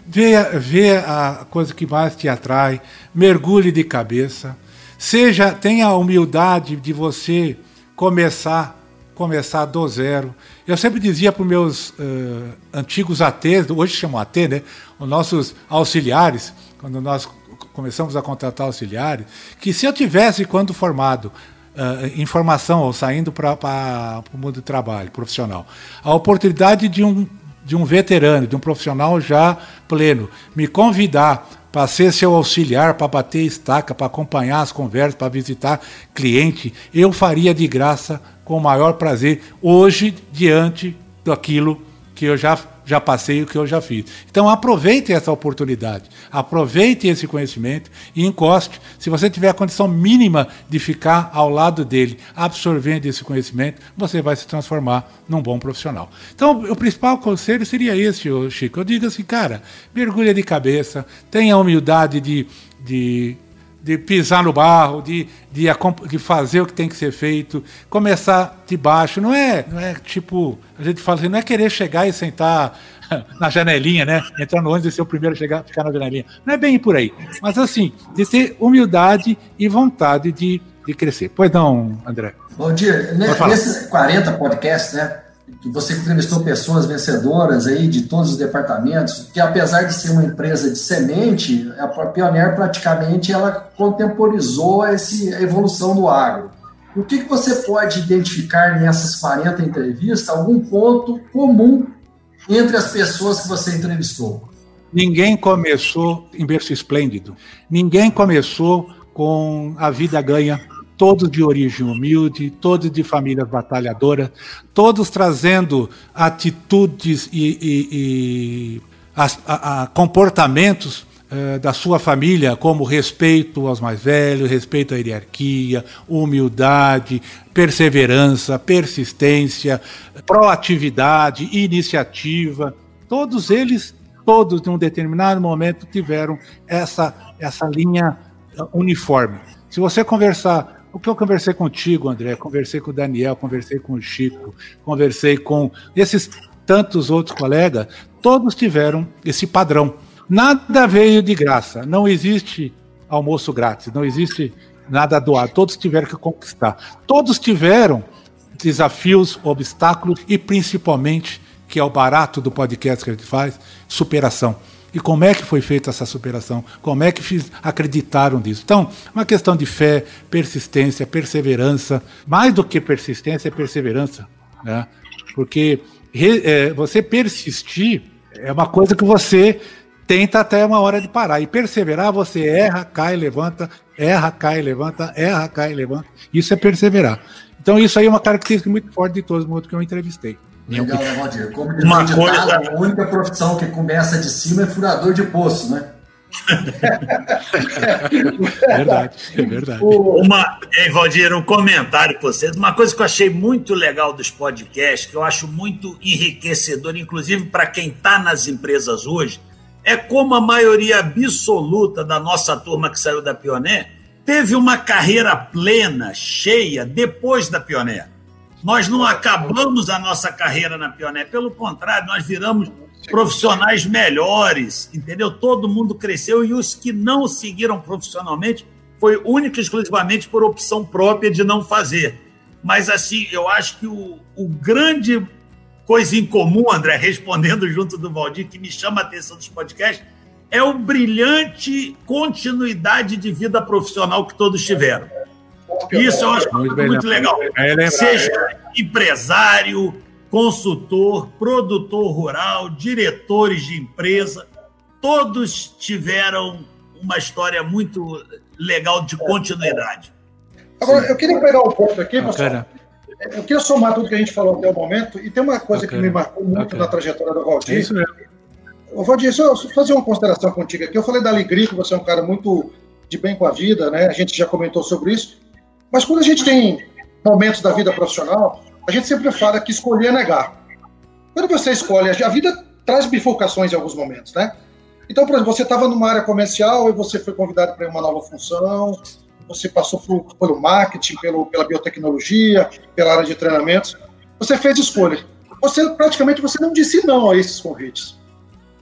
[SPEAKER 1] vê, vê a coisa que mais te atrai, mergulhe de cabeça. Seja, tenha a humildade de você começar, começar do zero. Eu sempre dizia para os meus uh, antigos ATs, hoje chamam AT, né? Os nossos auxiliares, quando nós começamos a contratar auxiliares, que se eu tivesse, quando formado, uh, informação ou saindo para o mundo do trabalho profissional, a oportunidade de um, de um veterano, de um profissional já pleno, me convidar para ser seu auxiliar, para bater estaca, para acompanhar as conversas, para visitar cliente, eu faria de graça com o maior prazer, hoje, diante daquilo que eu já já passei o que eu já fiz. Então aproveite essa oportunidade, aproveite esse conhecimento e encoste. Se você tiver a condição mínima de ficar ao lado dele, absorvendo esse conhecimento, você vai se transformar num bom profissional. Então o principal conselho seria esse, Chico. Eu digo assim, cara, mergulha de cabeça, tenha a humildade de, de de pisar no barro, de, de, de, fazer o que tem que ser feito, começar de baixo. Não é, não é tipo, a gente fala assim, não é querer chegar e sentar <laughs> na janelinha, né? Entrar no ônibus e ser o primeiro a chegar, ficar na janelinha. Não é bem por aí. Mas assim, de ter humildade e vontade de, de crescer. Pois não, André.
[SPEAKER 4] Bom dia. Nesses 40 podcasts, né? Você entrevistou pessoas vencedoras aí de todos os departamentos, que apesar de ser uma empresa de semente, a Pioneer praticamente ela contemporizou esse, a evolução do agro. O que, que você pode identificar nessas 40 entrevistas, algum ponto comum entre as pessoas que você entrevistou?
[SPEAKER 1] Ninguém começou em berço esplêndido. Ninguém começou com a vida ganha, todos de origem humilde, todos de famílias batalhadoras, todos trazendo atitudes e, e, e a, a, comportamentos eh, da sua família, como respeito aos mais velhos, respeito à hierarquia, humildade, perseverança, persistência, proatividade, iniciativa. Todos eles, todos, em um determinado momento, tiveram essa, essa linha uniforme. Se você conversar o que eu conversei contigo, André, conversei com o Daniel, conversei com o Chico, conversei com esses tantos outros colegas, todos tiveram esse padrão. Nada veio de graça. Não existe almoço grátis, não existe nada doado. Todos tiveram que conquistar. Todos tiveram desafios, obstáculos e principalmente, que é o barato do podcast que a gente faz, superação. E como é que foi feita essa superação? Como é que acreditaram nisso? Então, uma questão de fé, persistência, perseverança. Mais do que persistência, é perseverança. Né? Porque re, é, você persistir é uma coisa que você tenta até uma hora de parar. E perseverar, você erra, cai, levanta, erra, cai, levanta, erra, cai, levanta. Isso é perseverar. Então, isso aí é uma característica muito forte de todos os que eu entrevistei.
[SPEAKER 4] Legal, né, Valdir? Como uma coisa... a única profissão que começa de cima é furador de poço, né? <laughs>
[SPEAKER 3] verdade, é verdade. Uma, hein, Valdir, um comentário para vocês. Uma coisa que eu achei muito legal dos podcasts, que eu acho muito enriquecedor, inclusive para quem está nas empresas hoje, é como a maioria absoluta da nossa turma que saiu da Pioneer teve uma carreira plena, cheia, depois da Pioneer. Nós não acabamos a nossa carreira na Pioneer, pelo contrário, nós viramos profissionais melhores, entendeu? Todo mundo cresceu e os que não seguiram profissionalmente foi única e exclusivamente por opção própria de não fazer. Mas, assim, eu acho que o, o grande coisa em comum, André, respondendo junto do Valdir, que me chama a atenção dos podcasts, é o brilhante continuidade de vida profissional que todos tiveram. Isso eu acho muito, muito legal. Seja empresário, consultor, produtor rural, diretores de empresa, todos tiveram uma história muito legal de continuidade.
[SPEAKER 5] Agora, eu queria pegar um ponto aqui, pessoal. Eu queria somar tudo que a gente falou até o momento, e tem uma coisa que me marcou muito na trajetória do Valdir. É isso mesmo. Valdir, só fazer uma consideração contigo aqui. Eu falei da alegria, que você é um cara muito de bem com a vida, né? A gente já comentou sobre isso. Mas quando a gente tem momentos da vida profissional, a gente sempre fala que escolher é negar. Quando você escolhe, a vida traz bifurcações em alguns momentos, né? Então, por exemplo, você estava numa área comercial e você foi convidado para uma nova função, você passou por, pelo marketing, pelo, pela biotecnologia, pela área de treinamentos. Você fez escolha. Você praticamente você não disse não a esses convites.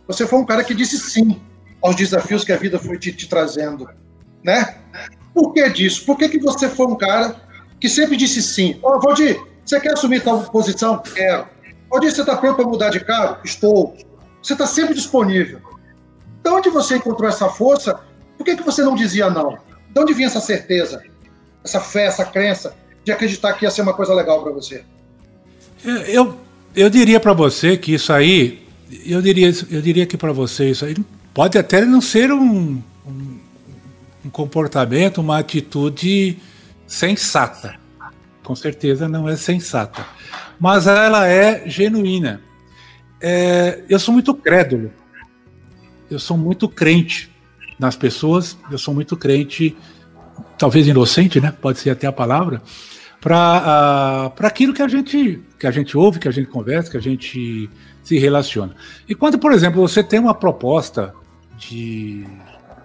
[SPEAKER 5] Você foi um cara que disse sim aos desafios que a vida foi te, te trazendo, né? Por que disso? Por que, que você foi um cara que sempre disse sim? Ó, oh, Valdir, você quer assumir tal posição? Quero. Valdir, você está pronto para mudar de cargo? Estou. Você está sempre disponível. De onde você encontrou essa força? Por que, que você não dizia não? De onde vinha essa certeza, essa fé, essa crença de acreditar que ia ser uma coisa legal para você?
[SPEAKER 1] Eu, eu diria para você que isso aí, eu diria, eu diria que para você isso aí pode até não ser um, um, um comportamento, uma atitude sensata com certeza não é sensata, mas ela é genuína. É, eu sou muito crédulo, eu sou muito crente nas pessoas, eu sou muito crente, talvez inocente, né? Pode ser até a palavra, para uh, aquilo que a gente que a gente ouve, que a gente conversa, que a gente se relaciona. E quando, por exemplo, você tem uma proposta de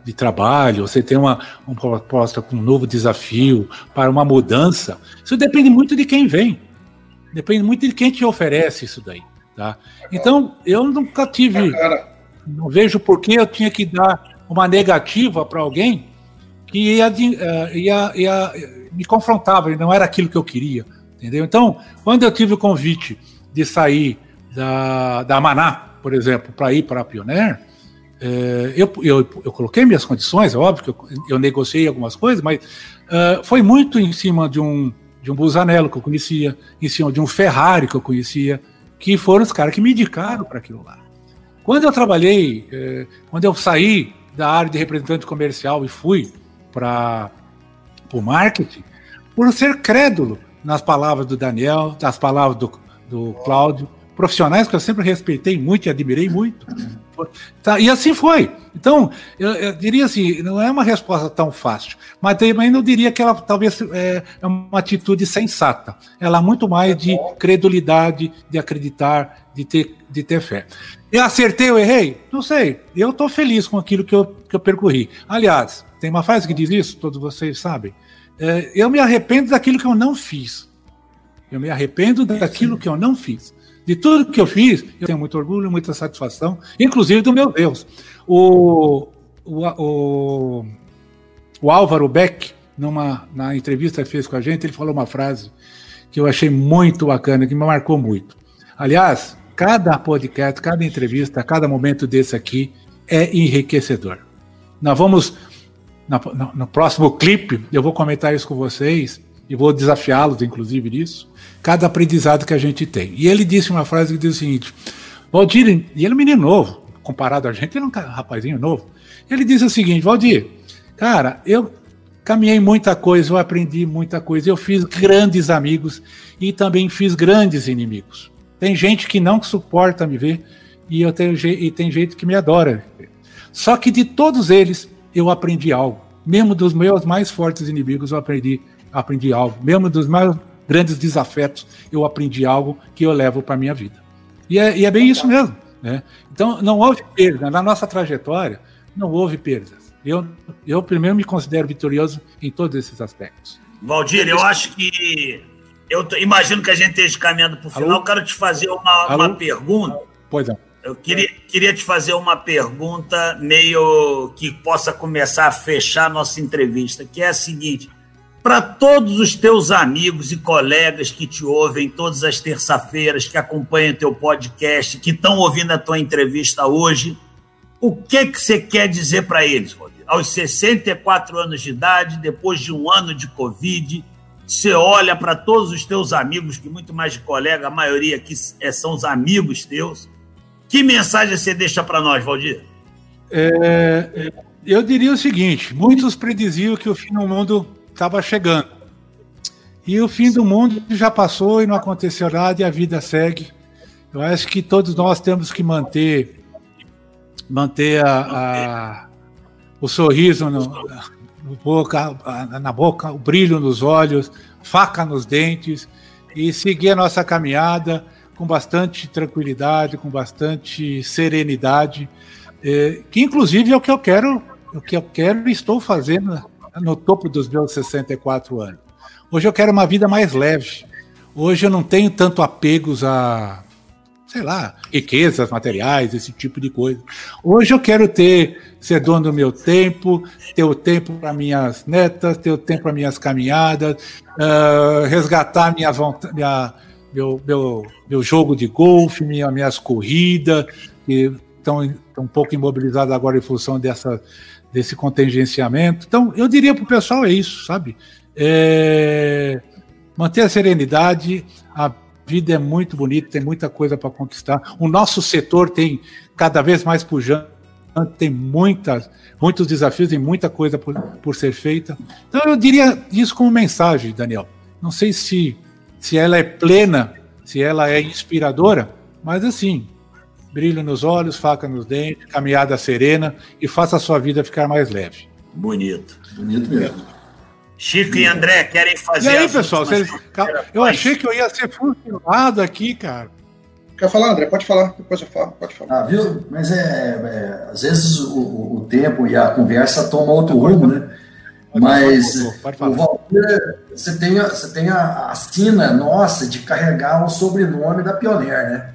[SPEAKER 1] de trabalho, você tem uma, uma proposta com um novo desafio, para uma mudança, isso depende muito de quem vem. Depende muito de quem te oferece isso daí. Tá? Então, eu nunca tive. Não vejo por que eu tinha que dar uma negativa para alguém que ia, uh, ia, ia, me confrontava, e não era aquilo que eu queria. Entendeu? Então, quando eu tive o convite de sair da, da Maná, por exemplo, para ir para a Pioneer, é, eu, eu, eu, coloquei minhas condições, é óbvio que eu, eu negociei algumas coisas, mas uh, foi muito em cima de um, de um Busanello que eu conhecia, em cima de um Ferrari que eu conhecia, que foram os caras que me indicaram para aquilo lá. Quando eu trabalhei, eh, quando eu saí da área de representante comercial e fui para o marketing por ser crédulo nas palavras do Daniel, nas palavras do, do Cláudio, profissionais que eu sempre respeitei muito e admirei muito. Tá, e assim foi. Então, eu, eu, diria assim, não é uma resposta tão fácil, mas também não diria que ela talvez é, é uma atitude sensata. Ela é muito mais de credulidade, de acreditar, de ter, de ter fé. Eu acertei ou errei? Não sei. Eu estou feliz com aquilo que eu, que eu percorri. Aliás, tem uma frase que diz isso, todos vocês sabem. É, eu me arrependo daquilo que eu não fiz. Eu me arrependo daquilo que eu não fiz. De tudo que eu fiz, eu tenho muito orgulho, muita satisfação, inclusive do meu Deus. O, o, o, o Álvaro Beck, numa, na entrevista que fez com a gente, ele falou uma frase que eu achei muito bacana, que me marcou muito. Aliás, cada podcast, cada entrevista, cada momento desse aqui é enriquecedor. Nós vamos, no, no próximo clipe, eu vou comentar isso com vocês e vou desafiá-los, inclusive, nisso cada aprendizado que a gente tem. E ele disse uma frase que diz o seguinte: Valdir, e ele é um menino novo, comparado a gente, ele é um rapazinho novo. Ele disse o seguinte: Valdir, cara, eu caminhei muita coisa, eu aprendi muita coisa, eu fiz grandes amigos e também fiz grandes inimigos. Tem gente que não suporta me ver e, eu tenho, e tem gente que me adora. Só que de todos eles eu aprendi algo. Mesmo dos meus mais fortes inimigos eu aprendi, aprendi algo. Mesmo dos mais grandes desafetos, eu aprendi algo que eu levo para a minha vida. E é, e é, bem isso mesmo. Né? Então, não houve perda. Na nossa trajetória, não houve perdas. Eu, eu, primeiro, me considero vitorioso em todos esses aspectos.
[SPEAKER 3] Valdir, eu acho que. Eu imagino que a gente esteja caminhando para o final. Quero te fazer uma, uma pergunta.
[SPEAKER 1] Pois é.
[SPEAKER 3] Eu queria, queria te fazer uma pergunta meio que possa começar a fechar a nossa entrevista, que é a seguinte: para todos os teus amigos e colegas que te ouvem todas as terça-feiras, que acompanham teu podcast, que estão ouvindo a tua entrevista hoje, o que que você quer dizer para eles, Rodrigo? Aos 64 anos de idade, depois de um ano de Covid, você olha para todos os teus amigos, que muito mais de colega, a maioria aqui é, são os amigos teus. Que mensagem você deixa para nós, Valdir?
[SPEAKER 1] É, eu diria o seguinte: muitos prediziam que o fim do mundo estava chegando. E o fim do mundo já passou e não aconteceu nada e a vida segue. Eu acho que todos nós temos que manter manter a, a o sorriso no, no boca, na boca, o brilho nos olhos, faca nos dentes e seguir a nossa caminhada com bastante tranquilidade, com bastante serenidade, eh, que inclusive é o que eu quero, o que eu quero e estou fazendo no topo dos meus 64 anos. Hoje eu quero uma vida mais leve. Hoje eu não tenho tanto apegos a, sei lá, riquezas materiais, esse tipo de coisa. Hoje eu quero ter, ser dono do meu tempo, ter o tempo para minhas netas, ter o tempo para minhas caminhadas, uh, resgatar minha, minha meu, meu, meu jogo de golfe, minha, minhas corridas, que estão um pouco imobilizadas agora em função dessa desse contingenciamento. Então, eu diria para o pessoal é isso, sabe? É, manter a serenidade, a vida é muito bonita, tem muita coisa para conquistar. O nosso setor tem cada vez mais pujante, tem muitas, muitos desafios e muita coisa por, por ser feita. Então, eu diria isso como mensagem, Daniel. Não sei se, se ela é plena, se ela é inspiradora, mas assim, brilho nos olhos, faca nos dentes, caminhada serena e faça a sua vida ficar mais leve.
[SPEAKER 3] Bonito. Bonito mesmo. Chico e André querem fazer.
[SPEAKER 1] E aí, pessoal? Vocês... Eu achei que eu ia ser funcionado aqui, cara.
[SPEAKER 5] Quer falar, André? Pode falar, depois eu falo, pode falar.
[SPEAKER 4] Ah, viu? Mas é, é às vezes o, o, tempo e a conversa tomam outro rumo, né? Mas o Walter, você tem, você tem a, a sina nossa de carregar o sobrenome da Pioneer, né?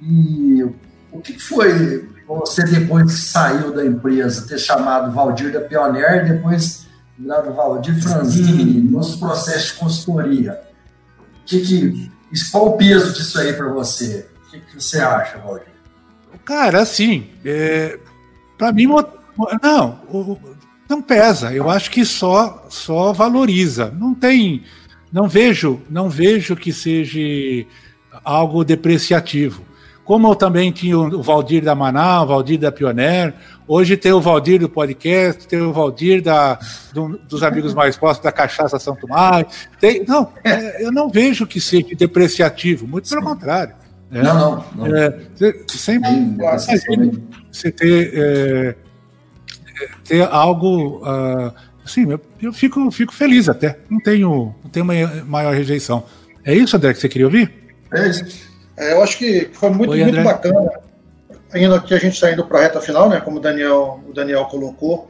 [SPEAKER 4] E o que foi você, depois que saiu da empresa, ter chamado Valdir da Pioneer e depois virado Valdir Franzini nos processos de consultoria? Que, que, qual o peso disso aí para você? O que, que, você acha, Valdir?
[SPEAKER 1] Cara, assim, é, para mim, não, não pesa. Eu acho que só, só valoriza. Não tem, não vejo, não vejo que seja algo depreciativo. Como eu também tinha o Valdir da Maná, o Valdir da Pioneer, hoje tem o Valdir do podcast, tem o Valdir da, do, dos amigos mais próximos da Cachaça São Tomás. Tem, não, é, eu não vejo que seja depreciativo, muito pelo contrário.
[SPEAKER 4] É, não, não. não. É,
[SPEAKER 1] sempre você ter, é, ter algo. Uh, assim, eu, eu, fico, fico feliz até. Não tenho, não tenho maior rejeição. É isso, André, que você queria ouvir?
[SPEAKER 5] É isso. É, eu acho que foi muito, Oi, muito bacana. Ainda que a gente está indo para a reta final, né? Como o Daniel, o Daniel colocou.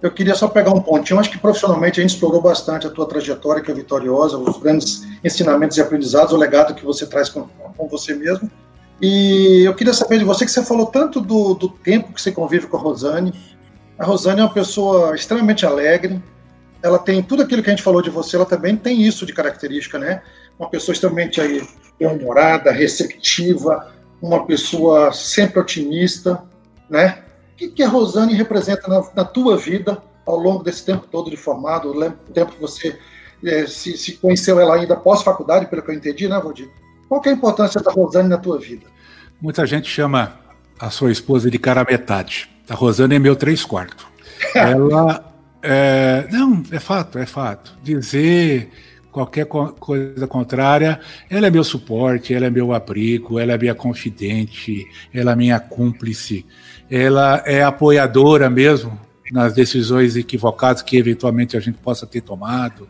[SPEAKER 5] Eu queria só pegar um pontinho. Acho que profissionalmente a gente explorou bastante a tua trajetória, que é vitoriosa, os grandes ensinamentos e aprendizados, o legado que você traz com, com você mesmo. E eu queria saber de você que você falou tanto do, do tempo que você convive com a Rosane. A Rosane é uma pessoa extremamente alegre. Ela tem tudo aquilo que a gente falou de você, ela também tem isso de característica, né? Uma pessoa extremamente aí bem-humorada, receptiva, uma pessoa sempre otimista, né? O que, que a Rosane representa na, na, tua vida ao longo desse tempo todo de formado, o tempo que você é, se, se, conheceu ela ainda pós-faculdade, pelo que eu entendi, né, Valdir? Qual é a importância da Rosane na tua vida?
[SPEAKER 1] Muita gente chama a sua esposa de cara metade. A Rosane é meu três quartos. <laughs> Ela. É, não, é fato, é fato. Dizer qualquer coisa contrária, ela é meu suporte, ela é meu abrigo, ela é minha confidente, ela é minha cúmplice, ela é apoiadora mesmo nas decisões equivocadas que eventualmente a gente possa ter tomado.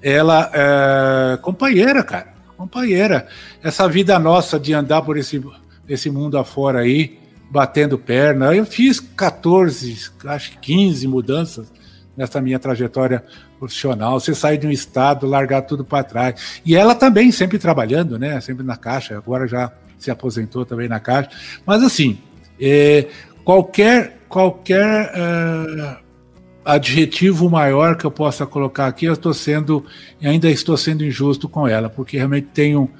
[SPEAKER 1] Ela é companheira, cara, companheira. Essa vida nossa de andar por esse, esse mundo afora aí, batendo perna. Eu fiz 14, acho que 15 mudanças nessa minha trajetória profissional, você sair de um estado, largar tudo para trás. E ela também sempre trabalhando, né? Sempre na caixa, agora já se aposentou também na caixa. Mas assim, é, qualquer qualquer uh, adjetivo maior que eu possa colocar aqui, eu estou sendo ainda estou sendo injusto com ela, porque realmente tenho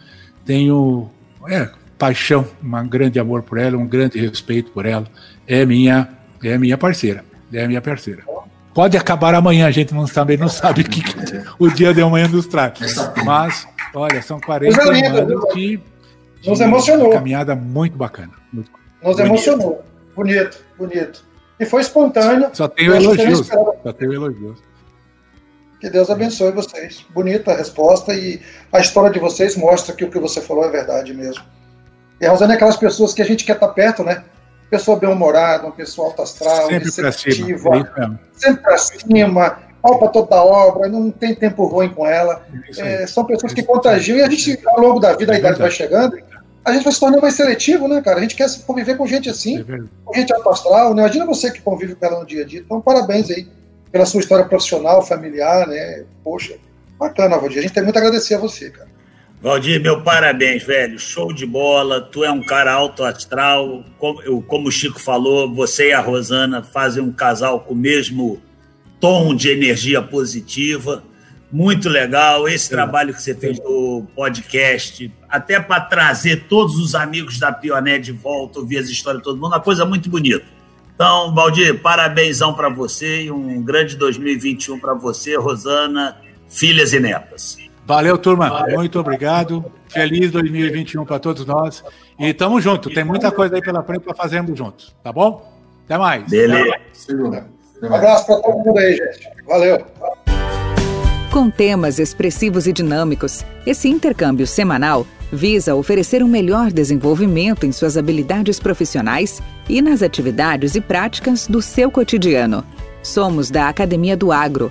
[SPEAKER 1] tenho é, paixão, um grande amor por ela, um grande respeito por ela. É minha é minha parceira, é minha parceira. Pode acabar amanhã, a gente não, também não sabe o que, que o dia de amanhã nos traz. Mas, olha, são 40 anos que.
[SPEAKER 5] Nos emocionou. Uma
[SPEAKER 1] caminhada muito bacana. Muito
[SPEAKER 5] Nos bonito. emocionou. Bonito, bonito. E foi espontâneo.
[SPEAKER 1] Só tenho elogios. Só tenho elogios.
[SPEAKER 5] Que Deus abençoe vocês. Bonita a resposta e a história de vocês mostra que o que você falou é verdade mesmo. E a Rosane é aquelas pessoas que a gente quer estar perto, né? Pessoa bem-humorada, uma pessoa alta astral, sempre receptiva, pra sempre para cima, pau para toda obra, não tem tempo ruim com ela. É, são pessoas que contagiam e a gente, ao longo da vida, a é idade vai chegando, a gente vai se tornando mais seletivo, né, cara? A gente quer conviver com gente assim, é com gente alto astral, né? Imagina você que convive com ela no dia a dia. Então, parabéns aí pela sua história profissional, familiar, né? Poxa, bacana, Valdir. A gente tem muito a agradecer a você, cara.
[SPEAKER 3] Valdir, meu parabéns, velho. Show de bola. Tu é um cara alto astral. Como, como o Chico falou, você e a Rosana fazem um casal com o mesmo tom de energia positiva. Muito legal. Esse trabalho que você fez do podcast, até para trazer todos os amigos da Pioné de volta, ouvir as histórias de todo mundo, uma coisa muito bonita. Então, Valdir, parabénsão para você e um grande 2021 para você, Rosana, filhas e netas.
[SPEAKER 1] Valeu, turma. Valeu. Muito obrigado. Feliz 2021 para todos nós. E tamo junto. Tem muita coisa aí pela frente para fazermos juntos. Tá bom? Até mais.
[SPEAKER 3] Beleza.
[SPEAKER 5] Um abraço para todo mundo aí, gente. Valeu.
[SPEAKER 2] Com temas expressivos e dinâmicos, esse intercâmbio semanal visa oferecer um melhor desenvolvimento em suas habilidades profissionais e nas atividades e práticas do seu cotidiano. Somos da Academia do Agro